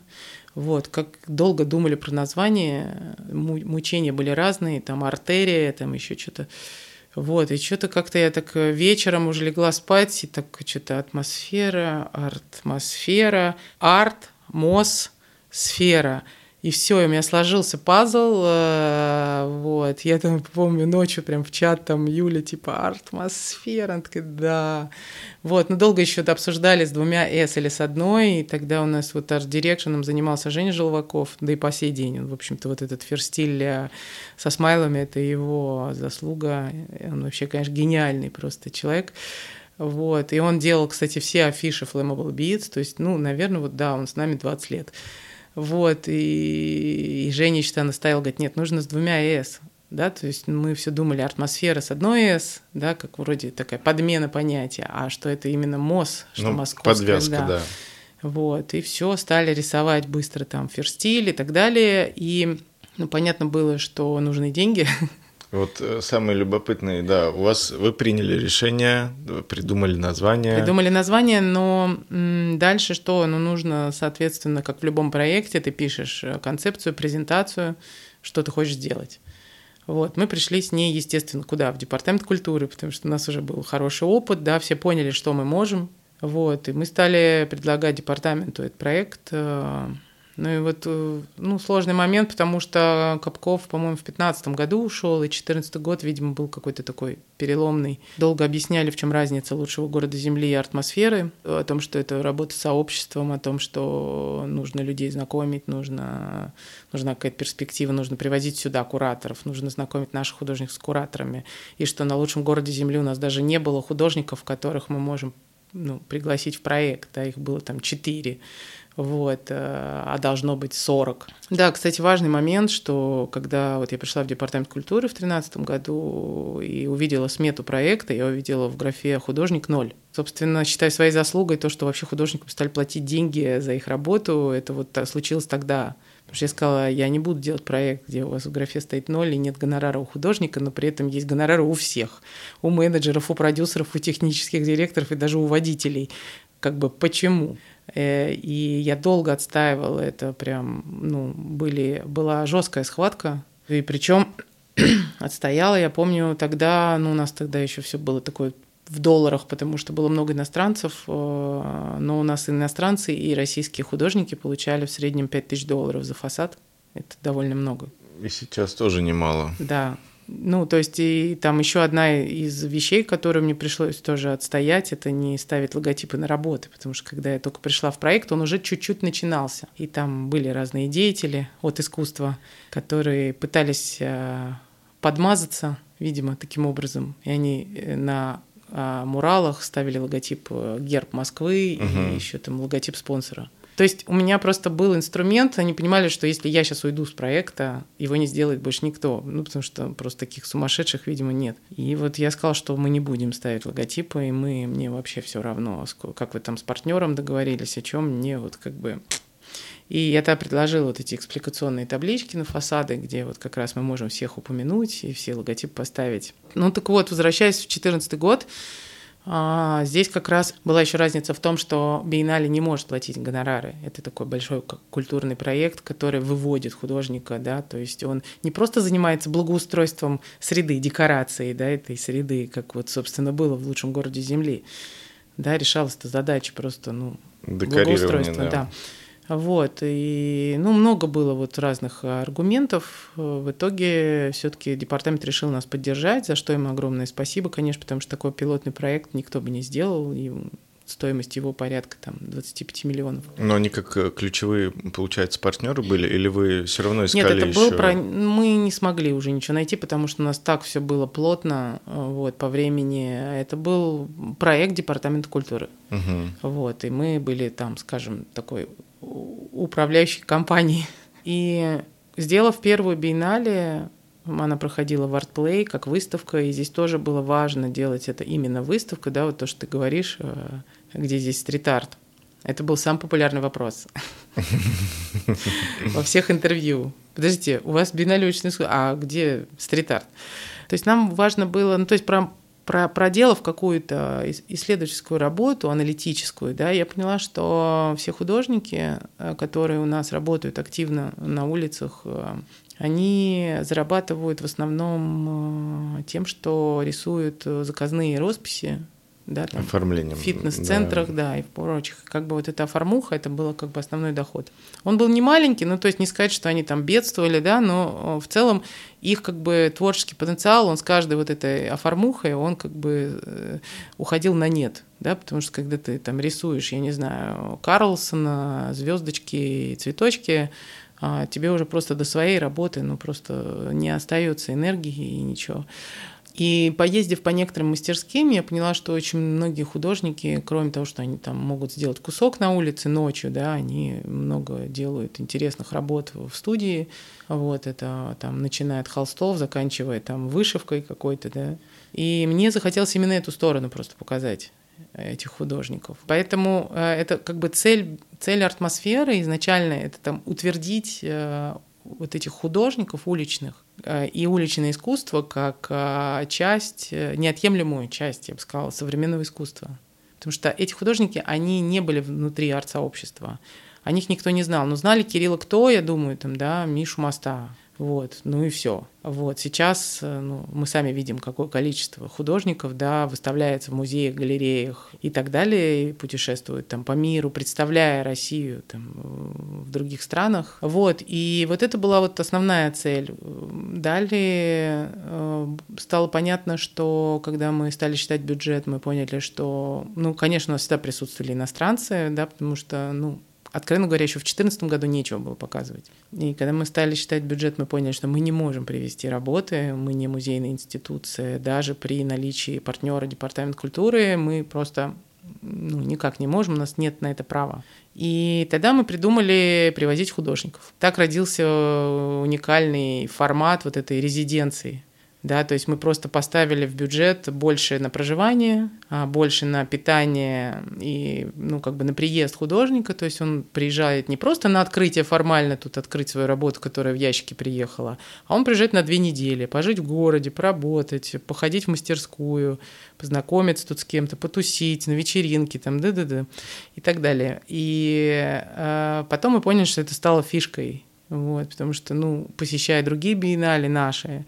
вот, как долго думали про название, мучения были разные, там артерия, там еще что-то вот, и что-то как-то я так э, вечером уже легла спать, и так что-то атмосфера, атмосфера, арт, мос, сфера. И все, у меня сложился пазл, э, вот, я там помню ночью прям в чат там Юля типа атмосфера, она да, вот, но долго еще обсуждали с двумя S или с одной, и тогда у нас вот арт-дирекшеном занимался Женя Желваков, да и по сей день, он, в общем-то, вот этот ферстиль э, со смайлами, это его заслуга, он вообще, конечно, гениальный просто человек, вот, и он делал, кстати, все афиши Flammable Beats, то есть, ну, наверное, вот да, он с нами 20 лет. Вот, и, и Женя что наставил, говорит, нет, нужно с двумя «с». Да, то есть мы все думали атмосфера с одной «с», да, как вроде такая подмена понятия, а что это именно МОЗ, что ну, московская. Подвязка, да. да. Вот, и все, стали рисовать быстро там ферстиль и так далее. И ну, понятно было, что нужны деньги. Вот э, самые любопытные, да, у вас вы приняли решение, придумали название. Придумали название, но дальше что? Ну, нужно, соответственно, как в любом проекте, ты пишешь э, концепцию, презентацию, что ты хочешь сделать. Вот, мы пришли с ней, естественно, куда? В департамент культуры, потому что у нас уже был хороший опыт, да, все поняли, что мы можем. Вот, и мы стали предлагать департаменту этот проект. Ну и вот, э, ну, сложный момент, потому что Капков, по-моему, в 2015 году ушел, и 2014 год, видимо, был какой-то такой переломный. Долго объясняли, в чем разница лучшего города Земли и атмосферы, о том, что это работа с сообществом, о том, что нужно людей знакомить, нужно, нужна какая-то перспектива, нужно привозить сюда кураторов, нужно знакомить наших художников с кураторами, и что на лучшем городе Земли у нас даже не было художников, которых мы можем ну, пригласить в проект, да, их было там четыре вот, э, а должно быть 40. Да, кстати, важный момент, что когда вот я пришла в департамент культуры в 2013 году и увидела смету проекта, я увидела в графе «художник ноль». Собственно, считаю своей заслугой то, что вообще художникам стали платить деньги за их работу, это вот случилось тогда. Потому что я сказала, я не буду делать проект, где у вас в графе стоит ноль и нет гонорара у художника, но при этом есть гонорары у всех. У менеджеров, у продюсеров, у технических директоров и даже у водителей. Как бы почему? Э, и я долго отстаивала это, прям, ну, были, была жесткая схватка. И причем отстояла, я помню, тогда, ну, у нас тогда еще все было такое в долларах, потому что было много иностранцев, э, но у нас иностранцы и российские художники получали в среднем 5000 долларов за фасад. Это довольно много. И сейчас тоже немало. Да, ну, то есть и там еще одна из вещей, которую мне пришлось тоже отстоять, это не ставить логотипы на работы, потому что когда я только пришла в проект, он уже чуть-чуть начинался. И там были разные деятели от искусства, которые пытались э, подмазаться, видимо, таким образом. И они э, на а, муралах ставили логотип э, герб Москвы угу. и еще там логотип спонсора. То есть у меня просто был инструмент, они понимали, что если я сейчас уйду с проекта, его не сделает больше никто, ну, потому что просто таких сумасшедших, видимо, нет. И вот я сказала, что мы не будем ставить логотипы, и мы, мне вообще все равно, как вы там с партнером договорились, о чем мне вот как бы и я тогда предложила вот эти экспликационные таблички на фасады, где вот как раз мы можем всех упомянуть и все логотипы поставить. Ну так вот, возвращаясь в 2014 год, а здесь как раз была еще разница в том, что Биеннале не может платить гонорары. Это такой большой культурный проект, который выводит художника, да, то есть он не просто занимается благоустройством среды, декорацией, да, этой среды, как вот, собственно, было в лучшем городе Земли, да, решалась эта задача просто, ну, благоустройства, да. да. Вот, и, ну, много было вот разных аргументов. В итоге все-таки департамент решил нас поддержать, за что им огромное спасибо, конечно, потому что такой пилотный проект никто бы не сделал, и стоимость его порядка там 25 миллионов. Но они как э, ключевые, получается, партнеры были, или вы все равно искали Нет, это еще... был про... мы не смогли уже ничего найти, потому что у нас так все было плотно, вот по времени. Это был проект департамента культуры, угу. вот, и мы были там, скажем, такой управляющей компанией. И сделав первую биеннале, она проходила в ArtPlay как выставка, и здесь тоже было важно делать это именно выставка, да, вот то, что ты говоришь, э, где здесь стрит-арт. Это был самый популярный вопрос во всех интервью. Подождите, у вас биеннале очень а где стрит-арт? То есть нам важно было, ну то есть про, проделав какую-то исследовательскую работу, аналитическую, да, я поняла, что все художники, э, которые у нас работают активно на улицах, э, они зарабатывают в основном э, тем, что рисуют заказные росписи, да, там, Оформлением. в фитнес-центрах, да. да, и в прочих. Как бы вот эта оформуха, это было как бы основной доход. Он был не маленький, ну, то есть не сказать, что они там бедствовали, да, но в целом их как бы творческий потенциал, он с каждой вот этой оформухой, он как бы э, уходил на нет, да, потому что когда ты там рисуешь, я не знаю, Карлсона, звездочки, цветочки, а тебе уже просто до своей работы, ну, просто не остается энергии и ничего. И поездив по некоторым мастерским, я поняла, что очень многие художники, кроме того, что они там могут сделать кусок на улице ночью, да, они много делают интересных работ в студии. Вот это там начиная от холстов, заканчивая там вышивкой какой-то, да. И мне захотелось именно эту сторону просто показать. этих художников. Поэтому э, это как бы цель, цель атмосферы изначально это там утвердить э, вот этих художников уличных э, и уличное искусство как часть, неотъемлемую часть, я бы сказала, современного искусства. Потому что эти художники, они не были внутри арт-сообщества. О них никто не знал. Но знали Кирилла кто, я думаю, там, да, Мишу Моста, вот, ну и все. Вот, сейчас э, ну, мы сами видим, какое количество художников, да, выставляется в музеях, галереях и так далее, и путешествуют там по миру, представляя Россию там в других странах. Вот, и вот это была вот основная цель. Далее э, стало понятно, что когда мы стали считать бюджет, мы поняли, что, ну, конечно, у нас всегда присутствовали иностранцы, да, потому что, ну, откровенно говоря, еще в 2014 году нечего было показывать. И когда мы стали считать бюджет, мы поняли, что мы не можем привести работы, мы не музейная институция. Даже при наличии партнера Департамент культуры мы просто ну, никак не можем, у нас нет на это права. И тогда мы придумали привозить художников. Так родился уникальный формат вот этой резиденции – да, то есть мы просто поставили в бюджет больше на проживание, а больше на питание и, ну, как бы на приезд художника, то есть он приезжает не просто на открытие формально тут открыть свою работу, которая в ящике приехала, а он приезжает на две недели, пожить в городе, поработать, походить в мастерскую, познакомиться тут с кем-то, потусить на вечеринке, там, да-да-да, и так далее. И э, потом мы поняли, что это стало фишкой, вот, потому что, ну, посещая другие биеннале наши,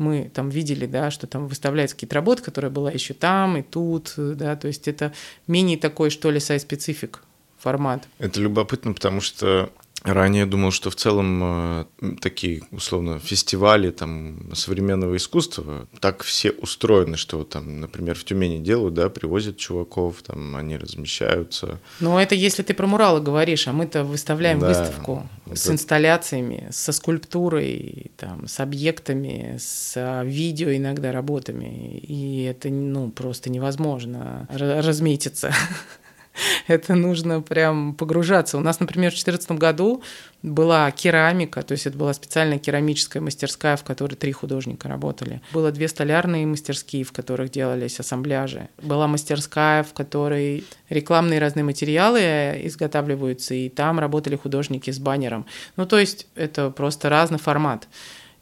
мы там видели, да, что там выставляются какие-то работы, которая была еще там и тут, да, то есть это менее такой, что ли, сайт-специфик формат. Это любопытно, потому что Ранее думал, что в целом э, такие, условно, фестивали там, современного искусства так все устроены, что там, например, в Тюмени делают, да, привозят чуваков, там они размещаются. Ну, это если ты про муралы говоришь, а мы-то выставляем да, выставку это... с инсталляциями, со скульптурой, там, с объектами, с а, видео иногда работами, и это, ну, просто невозможно разметиться. это нужно прям погружаться. У нас, например, в 2014 году была керамика, то есть это была специальная керамическая мастерская, в которой три художника работали. Было две столярные мастерские, в которых делались ассамбляжи. Была мастерская, в которой рекламные разные материалы изготавливаются, и там работали художники с баннером. Ну, то есть это просто разный формат.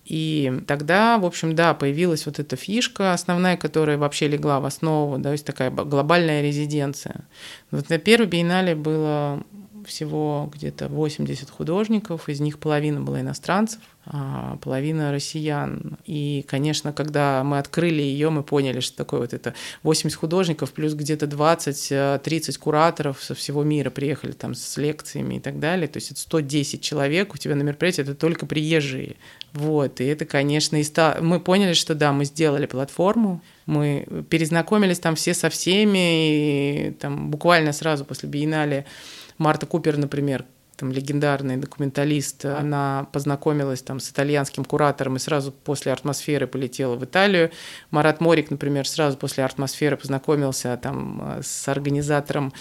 И тогда, в общем, да, появилась вот эта фишка основная, которая вообще легла в основу, да, то есть такая глобальная резиденция. Вот на первой биеннале было всего где-то 80 художников, из них половина была иностранцев, а половина россиян. И, конечно, когда мы открыли ее, мы поняли, что такое вот это 80 художников плюс где-то 20-30 э, кураторов со всего мира приехали там с лекциями и так далее. То есть это 110 человек у тебя на мероприятии, это только приезжие. Вот, и это, конечно, и ста... мы поняли, что да, мы сделали платформу, мы перезнакомились там все со всеми, и там буквально сразу после биеннале Марта Купер, например, там легендарный документалист, она познакомилась там с итальянским куратором и сразу после атмосферы полетела в Италию. Марат Морик, например, сразу после атмосферы познакомился там с организатором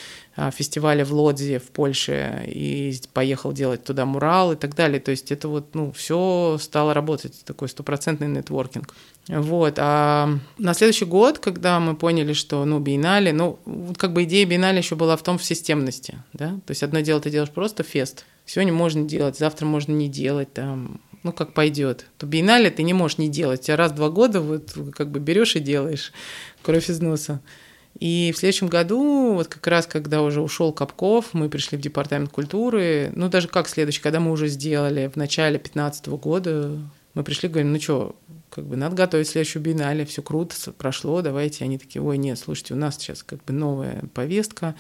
фестиваля в Лодзе в Польше и поехал делать туда мурал и так далее. То есть это вот, ну, все стало работать, такой стопроцентный нетворкинг. Вот. А на следующий год, когда мы поняли, что, ну, биеннале, ну, как бы идея биеннале еще была в том, в системности, да, то есть одно дело ты делаешь просто фест, сегодня можно делать, завтра можно не делать, там, ну, как пойдет. То биеннале ты не можешь не делать, тебя раз в два года вот как бы берешь и делаешь кровь из носа. И в следующем году, вот как раз когда уже ушел Капков, мы пришли в департамент культуры, ну даже как следующий, когда мы уже сделали в начале 2015 года, мы пришли, говорим, ну что, как бы надо готовить следующую биеннале, все круто, прошло, давайте. Они такие, ой, нет, слушайте, у нас сейчас как бы новая повестка,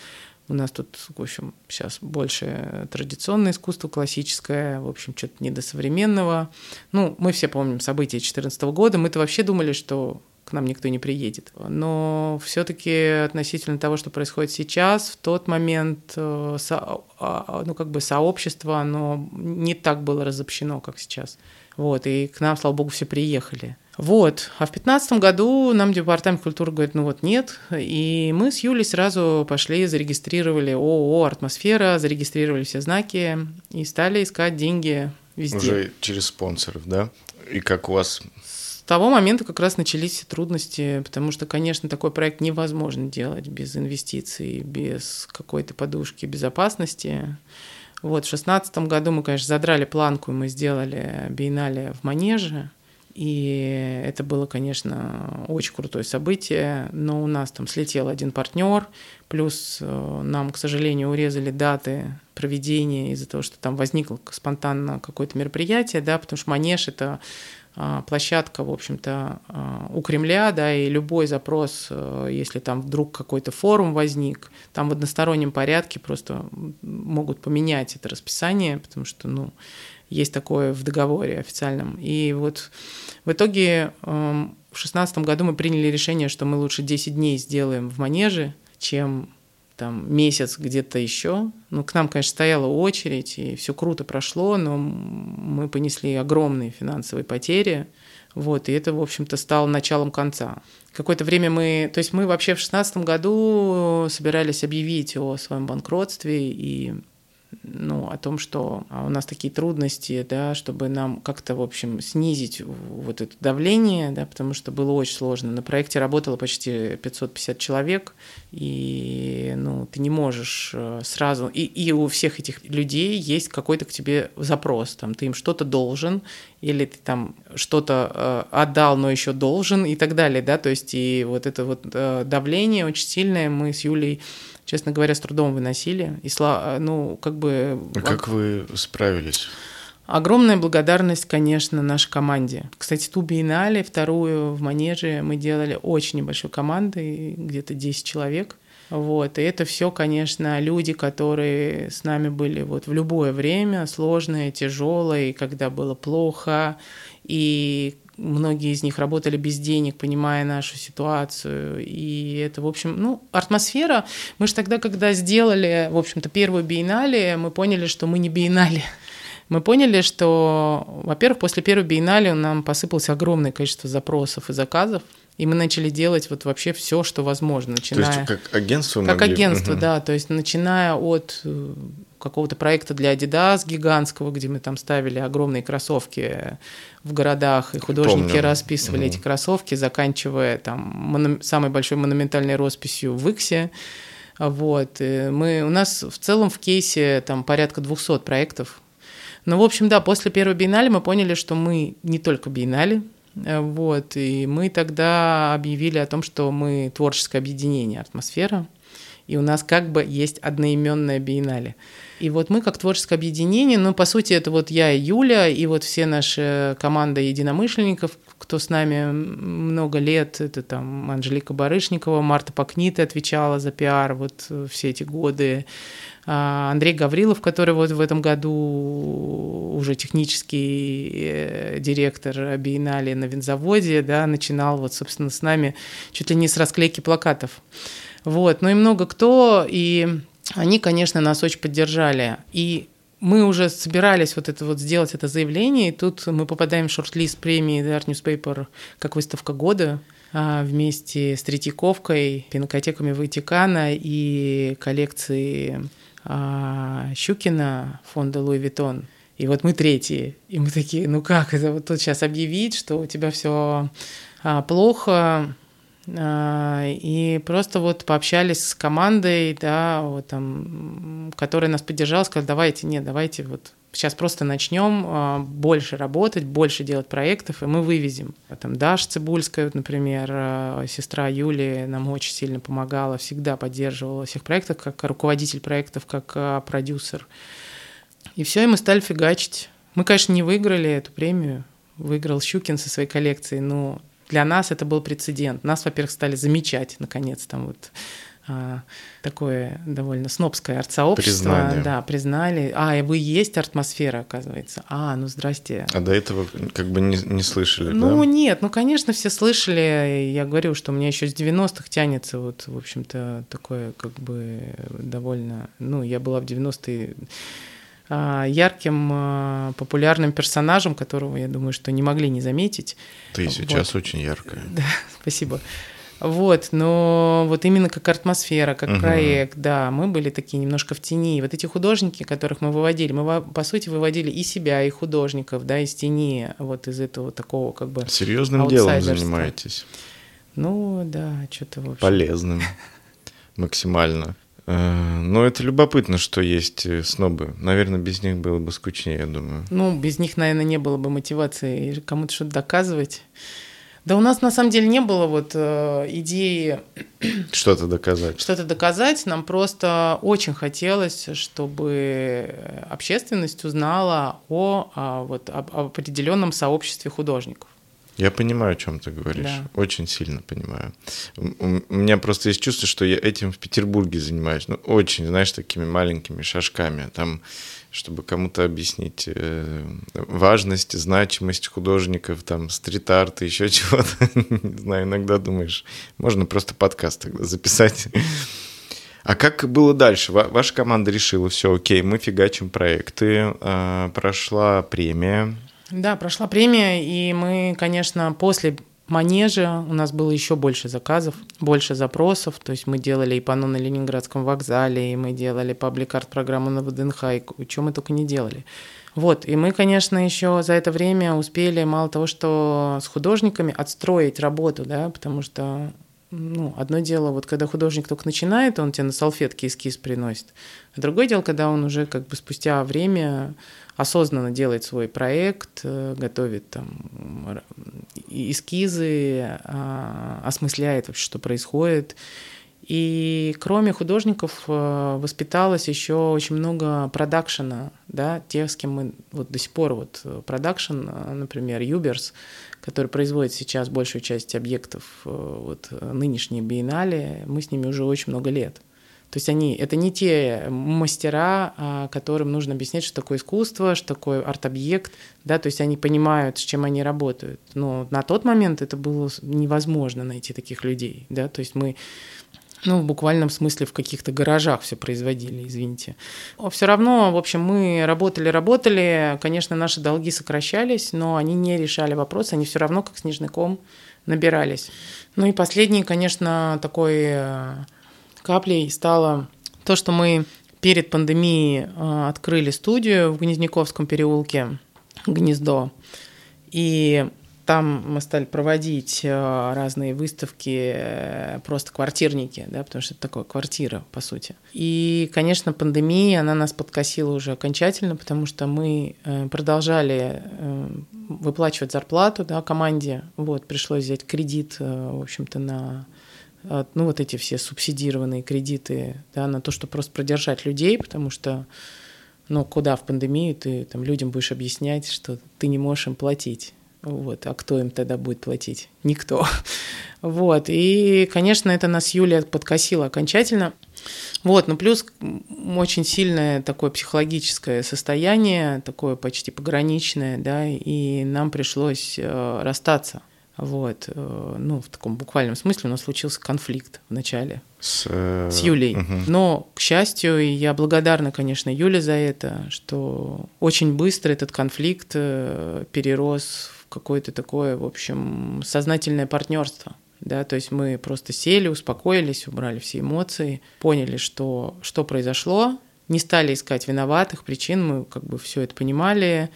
у нас тут, в общем, сейчас больше традиционное искусство, классическое, в общем, что-то не до современного. Ну, мы все помним события 2014 года. Мы-то вообще думали, что к нам никто не приедет. Но все-таки относительно того, что происходит сейчас, в тот момент э, со, а, а, ну, как бы сообщество, оно не так было разобщено, как сейчас. Вот, и к нам, слава богу, все приехали. Вот. А в 2015 году нам департамент культуры говорит, ну вот нет. И мы с Юлей сразу пошли, зарегистрировали ООО «Атмосфера», зарегистрировали все знаки и стали искать деньги везде. Уже через спонсоров, да? И как у вас того момента как раз начались трудности, потому что, конечно, такой проект невозможно делать без инвестиций, без какой-то подушки безопасности. Вот, в шестнадцатом году мы, конечно, задрали планку, и мы сделали биеннале в Манеже. И это было, конечно, очень крутое событие, но у нас там слетел один партнер, плюс э, нам, к сожалению, урезали даты проведения из-за того, что там возникло спонтанно какое-то мероприятие, да, потому что Манеж — это площадка, в общем-то, а, у Кремля, да, и любой запрос, э, если там вдруг какой-то форум возник, там в одностороннем порядке просто могут поменять это расписание, потому что, ну, есть такое в договоре официальном. И вот в итоге эм, в шестнадцатом году мы приняли решение, что мы лучше 10 дней сделаем в манеже, чем там месяц где-то еще. Ну, к нам, конечно, стояла очередь, и все круто прошло, но мы понесли огромные финансовые потери. Вот, и это, в общем-то, стало началом конца. Какое-то время мы... То есть мы вообще в шестнадцатом году собирались объявить о своем банкротстве, и ну, о том, что а, у нас такие трудности, да, чтобы нам как-то, в общем, снизить вот это давление, да, потому что было очень сложно. На проекте работало почти 550 человек, и, ну, ты не можешь э, сразу... И, и у всех этих людей есть какой-то к тебе запрос, там, ты им что-то должен, или ты там что-то э, отдал, но еще должен, и так далее, да, то есть и вот это вот э, давление очень сильное мы с Юлей честно говоря, с трудом выносили. И, ну, как бы... А как вы справились? Огромная благодарность, конечно, нашей команде. Кстати, ту биеннале, вторую в Манеже мы делали очень небольшой командой, где-то 10 человек. Вот. И это все, конечно, люди, которые с нами были вот в любое время, сложное, тяжелое, когда было плохо, и Многие из них работали без денег, понимая нашу ситуацию. И это, в общем, ну, атмосфера. Мы же тогда, когда сделали, в общем-то, первую биеннале, мы поняли, что мы не биеннале. Мы поняли, что, во-первых, после первой биеннале нам посыпалось огромное количество запросов и заказов. И мы начали делать вот вообще все, что возможно, начиная... То есть как агентство Как могли... агентство, угу. да. То есть начиная от э, какого-то проекта для Adidas гигантского, где мы там ставили огромные кроссовки в городах, и художники Помню. расписывали угу. эти кроссовки, заканчивая там мону... самой большой монументальной росписью в Иксе. Вот. И мы... У нас в целом в кейсе там порядка 200 проектов. Ну, в общем, да, после первой биеннале мы поняли, что мы не только биеннале, вот, и мы тогда объявили о том, что мы творческое объединение «Атмосфера», и у нас как бы есть одноименная биеннале. И вот мы как творческое объединение, ну, по сути, это вот я и Юля, и вот все наши команда единомышленников, кто с нами много лет, это там Анжелика Барышникова, Марта Пакнита отвечала за пиар вот все эти годы, а, Андрей Гаврилов, который вот в этом году уже технический э, директор Биеннале на винзаводе, да, начинал вот, собственно, с нами чуть ли не с расклейки плакатов. Вот, ну и много кто, и они, конечно, нас очень поддержали. И мы уже собирались вот это вот сделать это заявление, и тут мы попадаем в шорт-лист премии The Art Newspaper как выставка года а, вместе с Третьяковкой, пинокотеками Ватикана и коллекцией а, Щукина фонда Луи Виттон. И вот мы третьи. И мы такие, ну как это вот тут сейчас объявить, что у тебя все а, плохо, и просто вот пообщались с командой, да, вот там, которая нас поддержала, сказали, давайте, нет, давайте вот сейчас просто начнем а, больше работать, больше делать проектов, и мы вывезем. Там Даша Цибульская, вот, например, а, сестра Юли нам очень сильно помогала, всегда поддерживала всех проектов, как руководитель проектов, как продюсер. И все, и мы стали фигачить. Мы, конечно, не выиграли эту премию, выиграл Щукин со своей коллекцией, но для нас это был прецедент. Нас, во-первых, стали замечать, наконец, там вот а, такое довольно снобское арт-сообщество. Признание. Да, признали. А, и вы есть атмосфера, оказывается. А, ну здрасте. А до этого как бы не, не слышали, Ну да? нет, ну конечно все слышали. Я говорю, что у меня еще с 90-х тянется вот, в общем-то, такое как бы довольно... Ну, я была в 90-е а, ярким, а, популярным персонажем, которого, я думаю, что не могли не заметить. Ты сейчас вот. очень яркая. Да, спасибо. Вот, но вот именно как атмосфера, как Мгм. проект, да, мы были такие немножко в тени. Вот эти художники, которых мы выводили, мы, по сути, выводили и себя, и художников, да, из тени, вот из этого такого как бы... Серьезным делом занимаетесь. Ну, да, что-то, в общем... Полезным. Максимально. Э, Но это любопытно, что есть э, снобы. Наверное, без них было бы скучнее, я думаю. Ну, без них, наверное, не было бы мотивации кому-то что-то доказывать. Да у нас на самом деле не было вот э, идеи Что-то доказать. что-то доказать. Нам просто очень хотелось, чтобы общественность узнала о, а, вот, об определенном сообществе художников. Я понимаю, о чем ты говоришь. Да. Очень сильно понимаю. У меня просто есть чувство, что я этим в Петербурге занимаюсь. Ну, очень, знаешь, такими маленькими шажками. Там, чтобы кому-то объяснить э, важность, значимость художников, там, стрит-арта, еще чего-то. Не знаю, иногда думаешь, можно просто подкаст тогда записать. А как было дальше? Ва- Ваша команда решила, все, окей, мы фигачим проекты. А, Прошла премия. Да, прошла премия, и мы, конечно, после манежа у нас было еще больше заказов, больше запросов. То есть мы делали и панно на Ленинградском вокзале, и мы делали паблик-арт программу на ВДНХ, и что мы только не делали. Вот, и мы, конечно, еще за это время успели мало того, что с художниками отстроить работу, да, потому что ну, одно дело, вот когда художник только начинает, он тебе на салфетке эскиз приносит. А другое дело, когда он уже как бы спустя время осознанно делает свой проект, э, готовит там эскизы, а, осмысляет вообще, что происходит. И кроме художников э, воспиталось еще очень много продакшена, да, тех, с кем мы вот до сих пор вот э, продакшн, например, Юберс, который производит сейчас большую часть объектов вот нынешней биеннале, мы с ними уже очень много лет. То есть они, это не те мастера, а, которым нужно объяснять, что такое искусство, что такое арт-объект, да, то есть они понимают, с чем они работают. Но на тот момент это было невозможно найти таких людей, да, то есть мы ну, в буквальном смысле в каких-то гаражах все производили, извините. Все равно, в общем, мы работали, работали, конечно, наши долги сокращались, но они не решали вопрос, они все равно как снежный ком набирались. Ну и последний, конечно, такой э, каплей стало то, что мы перед пандемией э, открыли студию в Гнезняковском переулке «Гнездо». И там мы стали проводить э, разные выставки, э, просто квартирники, да, потому что это такое квартира, по сути. И, конечно, пандемия, она нас подкосила уже окончательно, потому что мы продолжали выплачивать зарплату да, команде. Вот, пришлось взять кредит, в общем-то, на ну, вот эти все субсидированные кредиты, да, на то, чтобы просто продержать людей, потому что ну, куда в пандемию ты там людям будешь объяснять, что ты не можешь им платить. Вот, а кто им тогда будет платить? Никто. Вот, и, конечно, это нас Юлия подкосила окончательно. Вот, ну плюс очень сильное такое психологическое состояние, такое почти пограничное, да, и нам пришлось э, расстаться. Вот, э, ну, в таком буквальном смысле у нас случился конфликт в начале С, э, с Юлей. мгм. Но, к счастью, и я благодарна, конечно, Юле за это, что очень быстро этот конфликт э, перерос в какое-то такое, в общем, сознательное партнерство. Да, то есть мы просто сели, успокоились, убрали все эмоции, поняли, что, что произошло, не стали искать виноватых причин, мы как бы все это понимали,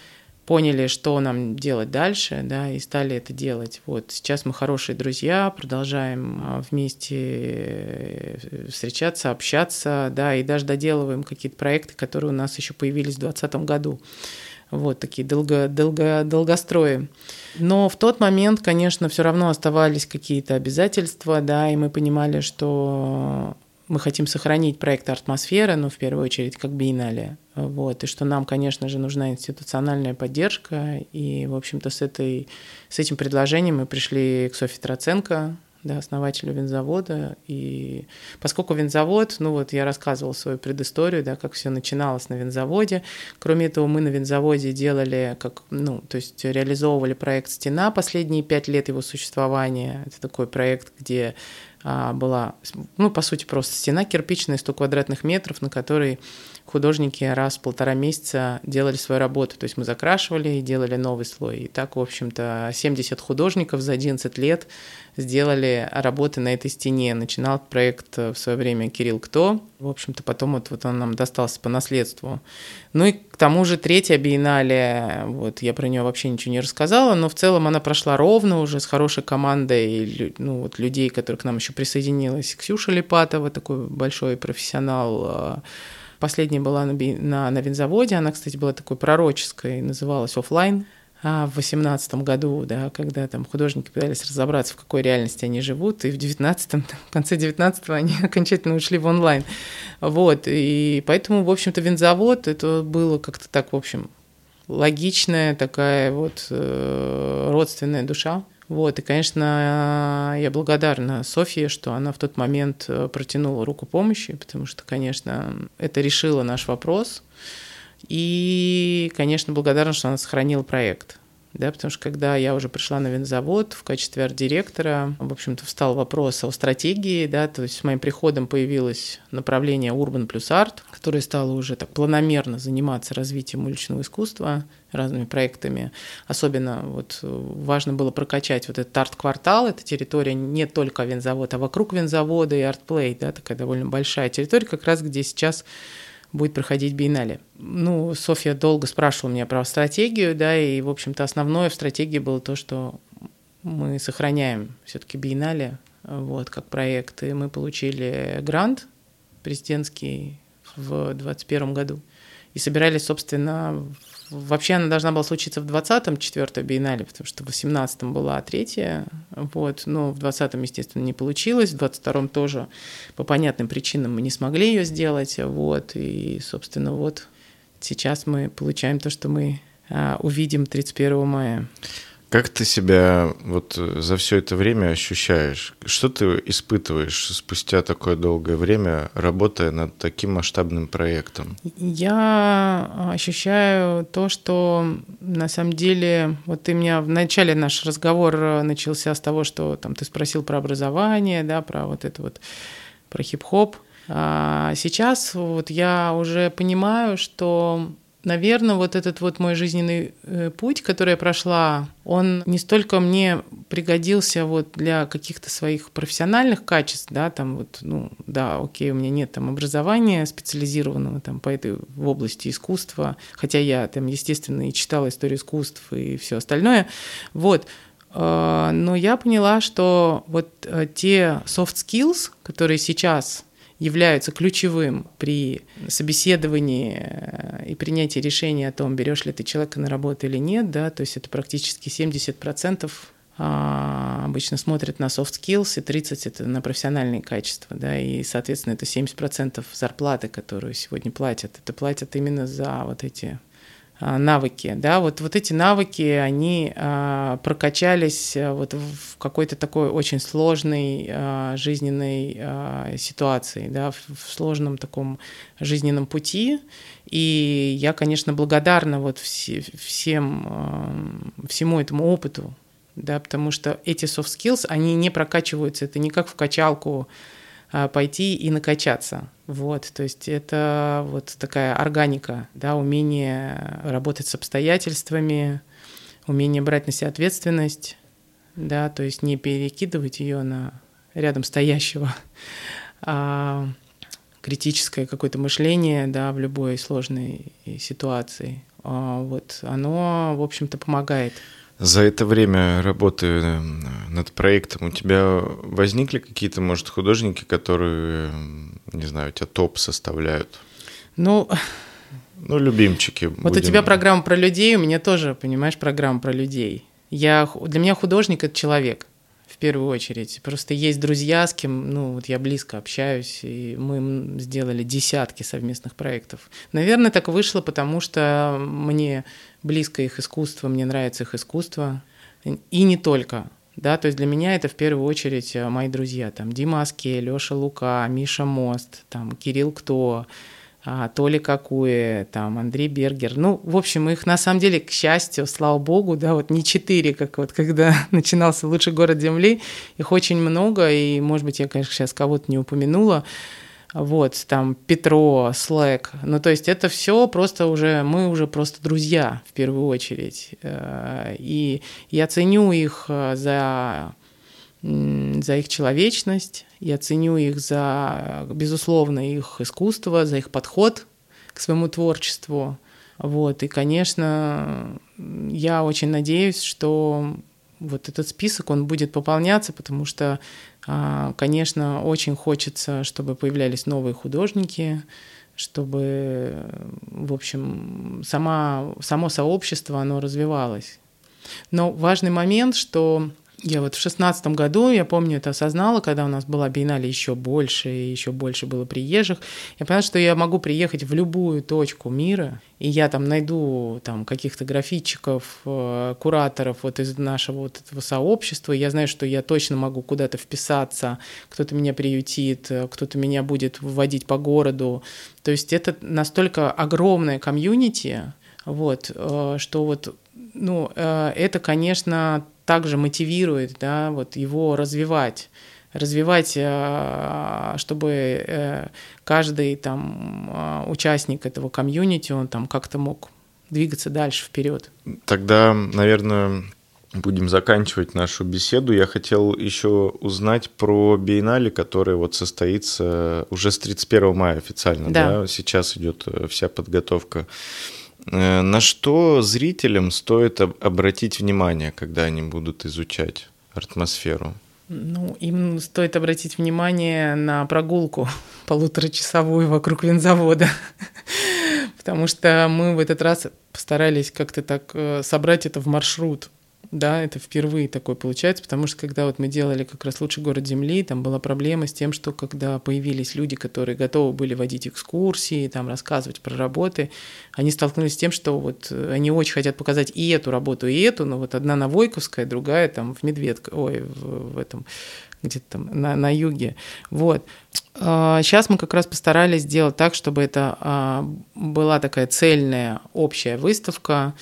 поняли, что нам делать дальше, да, и стали это делать. Вот сейчас мы хорошие друзья, продолжаем а, вместе э, встречаться, общаться, да, и даже доделываем какие-то проекты, которые у нас еще появились в 2020 году. Вот такие долго, долго, долгострои. Но в тот момент, конечно, все равно оставались какие-то обязательства, да, и мы понимали, что мы хотим сохранить проект «Атмосфера», но в первую очередь как биеннале. Вот, и что нам, конечно же, нужна институциональная поддержка. И, в общем-то, с, этой, с этим предложением мы пришли к Софье Троценко, да, основателю винзавода. И поскольку винзавод, ну вот я рассказывала свою предысторию, да, как все начиналось на винзаводе. Кроме этого, мы на винзаводе делали, как, ну, то есть реализовывали проект «Стена» последние пять лет его существования. Это такой проект, где была, ну, по сути, просто стена кирпичная, 100 квадратных метров, на которой художники раз в полтора месяца делали свою работу. То есть мы закрашивали и делали новый слой. И так, в общем-то, 70 художников за 11 лет сделали работы на этой стене. Начинал проект в свое время Кирилл Кто. В общем-то, потом вот, вот он нам достался по наследству. Ну и к тому же третья биеннале, вот я про нее вообще ничего не рассказала, но в целом она прошла ровно уже с хорошей командой ну, вот людей, которые к нам еще присоединилась. Ксюша Липатова, такой большой профессионал, а, Последняя была на, на, на винзаводе, она, кстати, была такой пророческой, называлась «Offline» а в восемнадцатом году, да, когда там художники пытались разобраться, в какой реальности они живут, и в девятнадцатом, в конце девятнадцатого они окончательно ушли в онлайн. Вот, и поэтому, в общем-то, винзавод, это было как-то так, в общем, логичная такая вот э, родственная душа. Вот, и, конечно, я благодарна Софье, что она в тот момент э, протянула руку помощи, потому что, конечно, это решило наш вопрос. И, конечно, благодарна, что она сохранила проект да, потому что когда я уже пришла на винзавод в качестве арт-директора, в общем-то, встал вопрос о стратегии, да, то есть с моим приходом появилось направление Urban плюс арт, которое стало уже так планомерно заниматься развитием уличного искусства, разными проектами. Особенно вот важно было прокачать вот этот арт-квартал, это территория не только винзавод, а вокруг винзавода и артплей, да, такая довольно большая территория, как раз где сейчас будет проходить биеннале. Ну, Софья долго спрашивала меня про стратегию, да, и, в общем-то, основное в стратегии было то, что мы сохраняем все-таки биеннале, вот, как проект, и мы получили грант президентский в 2021 году и собирались, собственно, Вообще она должна была случиться в 20-м, четвертая биеннале, потому что в 18-м была третья, вот, но в 20-м, естественно, не получилось, в 22-м тоже по понятным причинам мы не смогли ее сделать, вот, и, собственно, вот сейчас мы получаем то, что мы а, увидим 31 мая. Как ты себя вот э, за все это время ощущаешь? Что ты испытываешь спустя такое долгое время, работая над таким масштабным проектом? Я ощущаю то, что на самом деле, вот ты меня в начале наш разговор э, начался с того, что там ты спросил про образование, да, про вот это вот, про хип-хоп. А сейчас вот я уже понимаю, что Наверное, вот этот вот мой жизненный э, путь, который я прошла, он не столько мне пригодился вот для каких-то своих профессиональных качеств, да, там вот, ну, да, окей, у меня нет там образования специализированного там по этой в области искусства, хотя я там, естественно, и читала историю искусств и все остальное, вот, э, но я поняла, что вот э, те soft skills, которые сейчас являются ключевым при собеседовании э, и принятии решения о том, берешь ли ты человека на работу или нет, да, то есть это практически 70% а, обычно смотрят на soft skills, и 30% это на профессиональные качества, да, и, соответственно, это 70% зарплаты, которую сегодня платят. Это платят именно за вот эти навыки, да, вот, вот эти навыки, они а, прокачались а, вот в какой-то такой очень сложной а, жизненной а, ситуации, да, в, в сложном таком жизненном пути, и я, конечно, благодарна вот все, всем, а, всему этому опыту, да, потому что эти soft skills, они не прокачиваются, это не как в качалку, а, пойти и накачаться. Вот, то есть это вот такая органика, да, умение работать с обстоятельствами, умение брать на себя ответственность, да, то есть не перекидывать ее на рядом стоящего, а критическое какое-то мышление, да, в любой сложной ситуации. А вот оно, в общем-то, помогает. За это время работы э, над проектом у тебя возникли какие-то, может, художники, которые, не знаю, у тебя топ составляют? Ну, ну, любимчики. Вот будем. у тебя программа про людей, у меня тоже, понимаешь, программа про людей. Я, для меня художник — это человек в первую очередь. Просто есть друзья, с кем, ну, вот я близко общаюсь, и мы сделали десятки совместных проектов. Наверное, так вышло, потому что мне близко их искусство, мне нравится их искусство. И не только. Да, то есть для меня это в первую очередь э, мои друзья, там Дима Аске, Лёша Лука, Миша Мост, там Кирилл Кто, а, Толи Какуе, там, Андрей Бергер. Ну, в общем, их на самом деле, к счастью, слава богу, да, вот не четыре, как вот когда начинался «Лучший город Земли», их очень много, и, может быть, я, конечно, сейчас кого-то не упомянула, вот, там, Петро, Слэк, ну, то есть это все просто уже, мы уже просто друзья, в первую очередь, э, и я ценю их э, за за их человечность, я ценю их за, безусловно, их искусство, за их подход к своему творчеству. Вот. И, конечно, я очень надеюсь, что вот этот список, он будет пополняться, потому что, конечно, очень хочется, чтобы появлялись новые художники, чтобы, в общем, сама, само сообщество, оно развивалось. Но важный момент, что я вот в шестнадцатом году, я помню, это осознала, когда у нас была биеннале еще больше, и еще больше было приезжих. Я поняла, что я могу приехать в любую точку мира, и я там найду там каких-то графитчиков, э, кураторов вот из нашего вот этого сообщества. Я знаю, что я точно могу куда-то вписаться, кто-то меня приютит, э, кто-то меня будет вводить по городу. То есть это настолько огромное комьюнити, вот, э, что вот ну, это, конечно, также мотивирует, да, вот его развивать развивать, э, чтобы э, каждый там э, участник этого комьюнити, он там как-то мог двигаться дальше вперед. Тогда, наверное, будем заканчивать нашу беседу. Я хотел еще узнать про биеннале, которое вот состоится уже с 31 мая официально, да? да? Сейчас идет вся подготовка. Э, на что зрителям стоит обратить внимание, когда они будут изучать атмосферу? Ну, им стоит обратить внимание на прогулку полуторачасовую вокруг винзавода, потому что мы в этот раз постарались как-то так э, собрать это в маршрут да, это впервые такое получается, потому что когда вот мы делали как раз «Лучший город Земли», там была проблема с тем, что когда появились люди, которые готовы были водить экскурсии, там рассказывать про работы, они столкнулись с тем, что вот они очень хотят показать и эту работу, и эту, но вот одна на Войковской, другая там в Медведко, ой, в, в этом где-то там на, на юге. Вот. Сейчас а, мы как раз постарались сделать так, чтобы это а, была такая цельная общая выставка,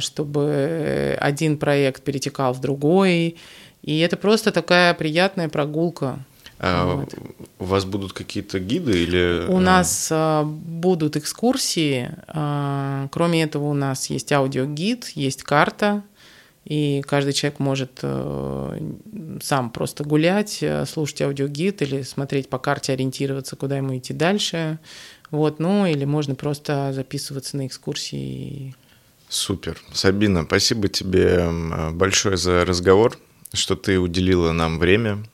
чтобы один проект перетекал в другой. И это просто такая приятная прогулка. А вот. У вас будут какие-то гиды или? У нас а, будут экскурсии. А, кроме этого, у нас есть аудиогид, есть карта, и каждый человек может а, сам просто гулять, э, слушать аудиогид или смотреть по карте, ориентироваться, куда ему идти дальше. Вот, ну или можно просто записываться на экскурсии Супер. Сабина, спасибо тебе большое за разговор, что ты уделила нам время.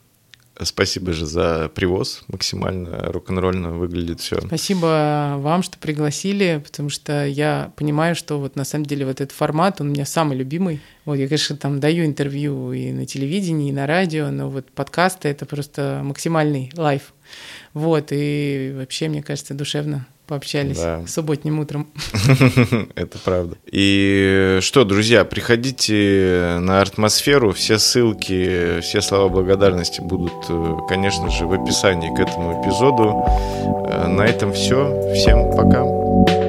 Спасибо же за привоз. Максимально рок-н-ролльно выглядит все. Спасибо вам, что пригласили, потому что я понимаю, что вот на самом деле вот этот формат, он у меня самый любимый. Вот я, конечно, там даю интервью и на телевидении, и на радио, но вот подкасты — это просто максимальный лайф. Вот, и вообще, мне кажется, душевно пообщались да. субботним утром. Это правда. И что, друзья, приходите на атмосферу. Все ссылки, все слова благодарности будут, э, конечно же, в описании к этому эпизоду. Э, на этом все. Всем пока.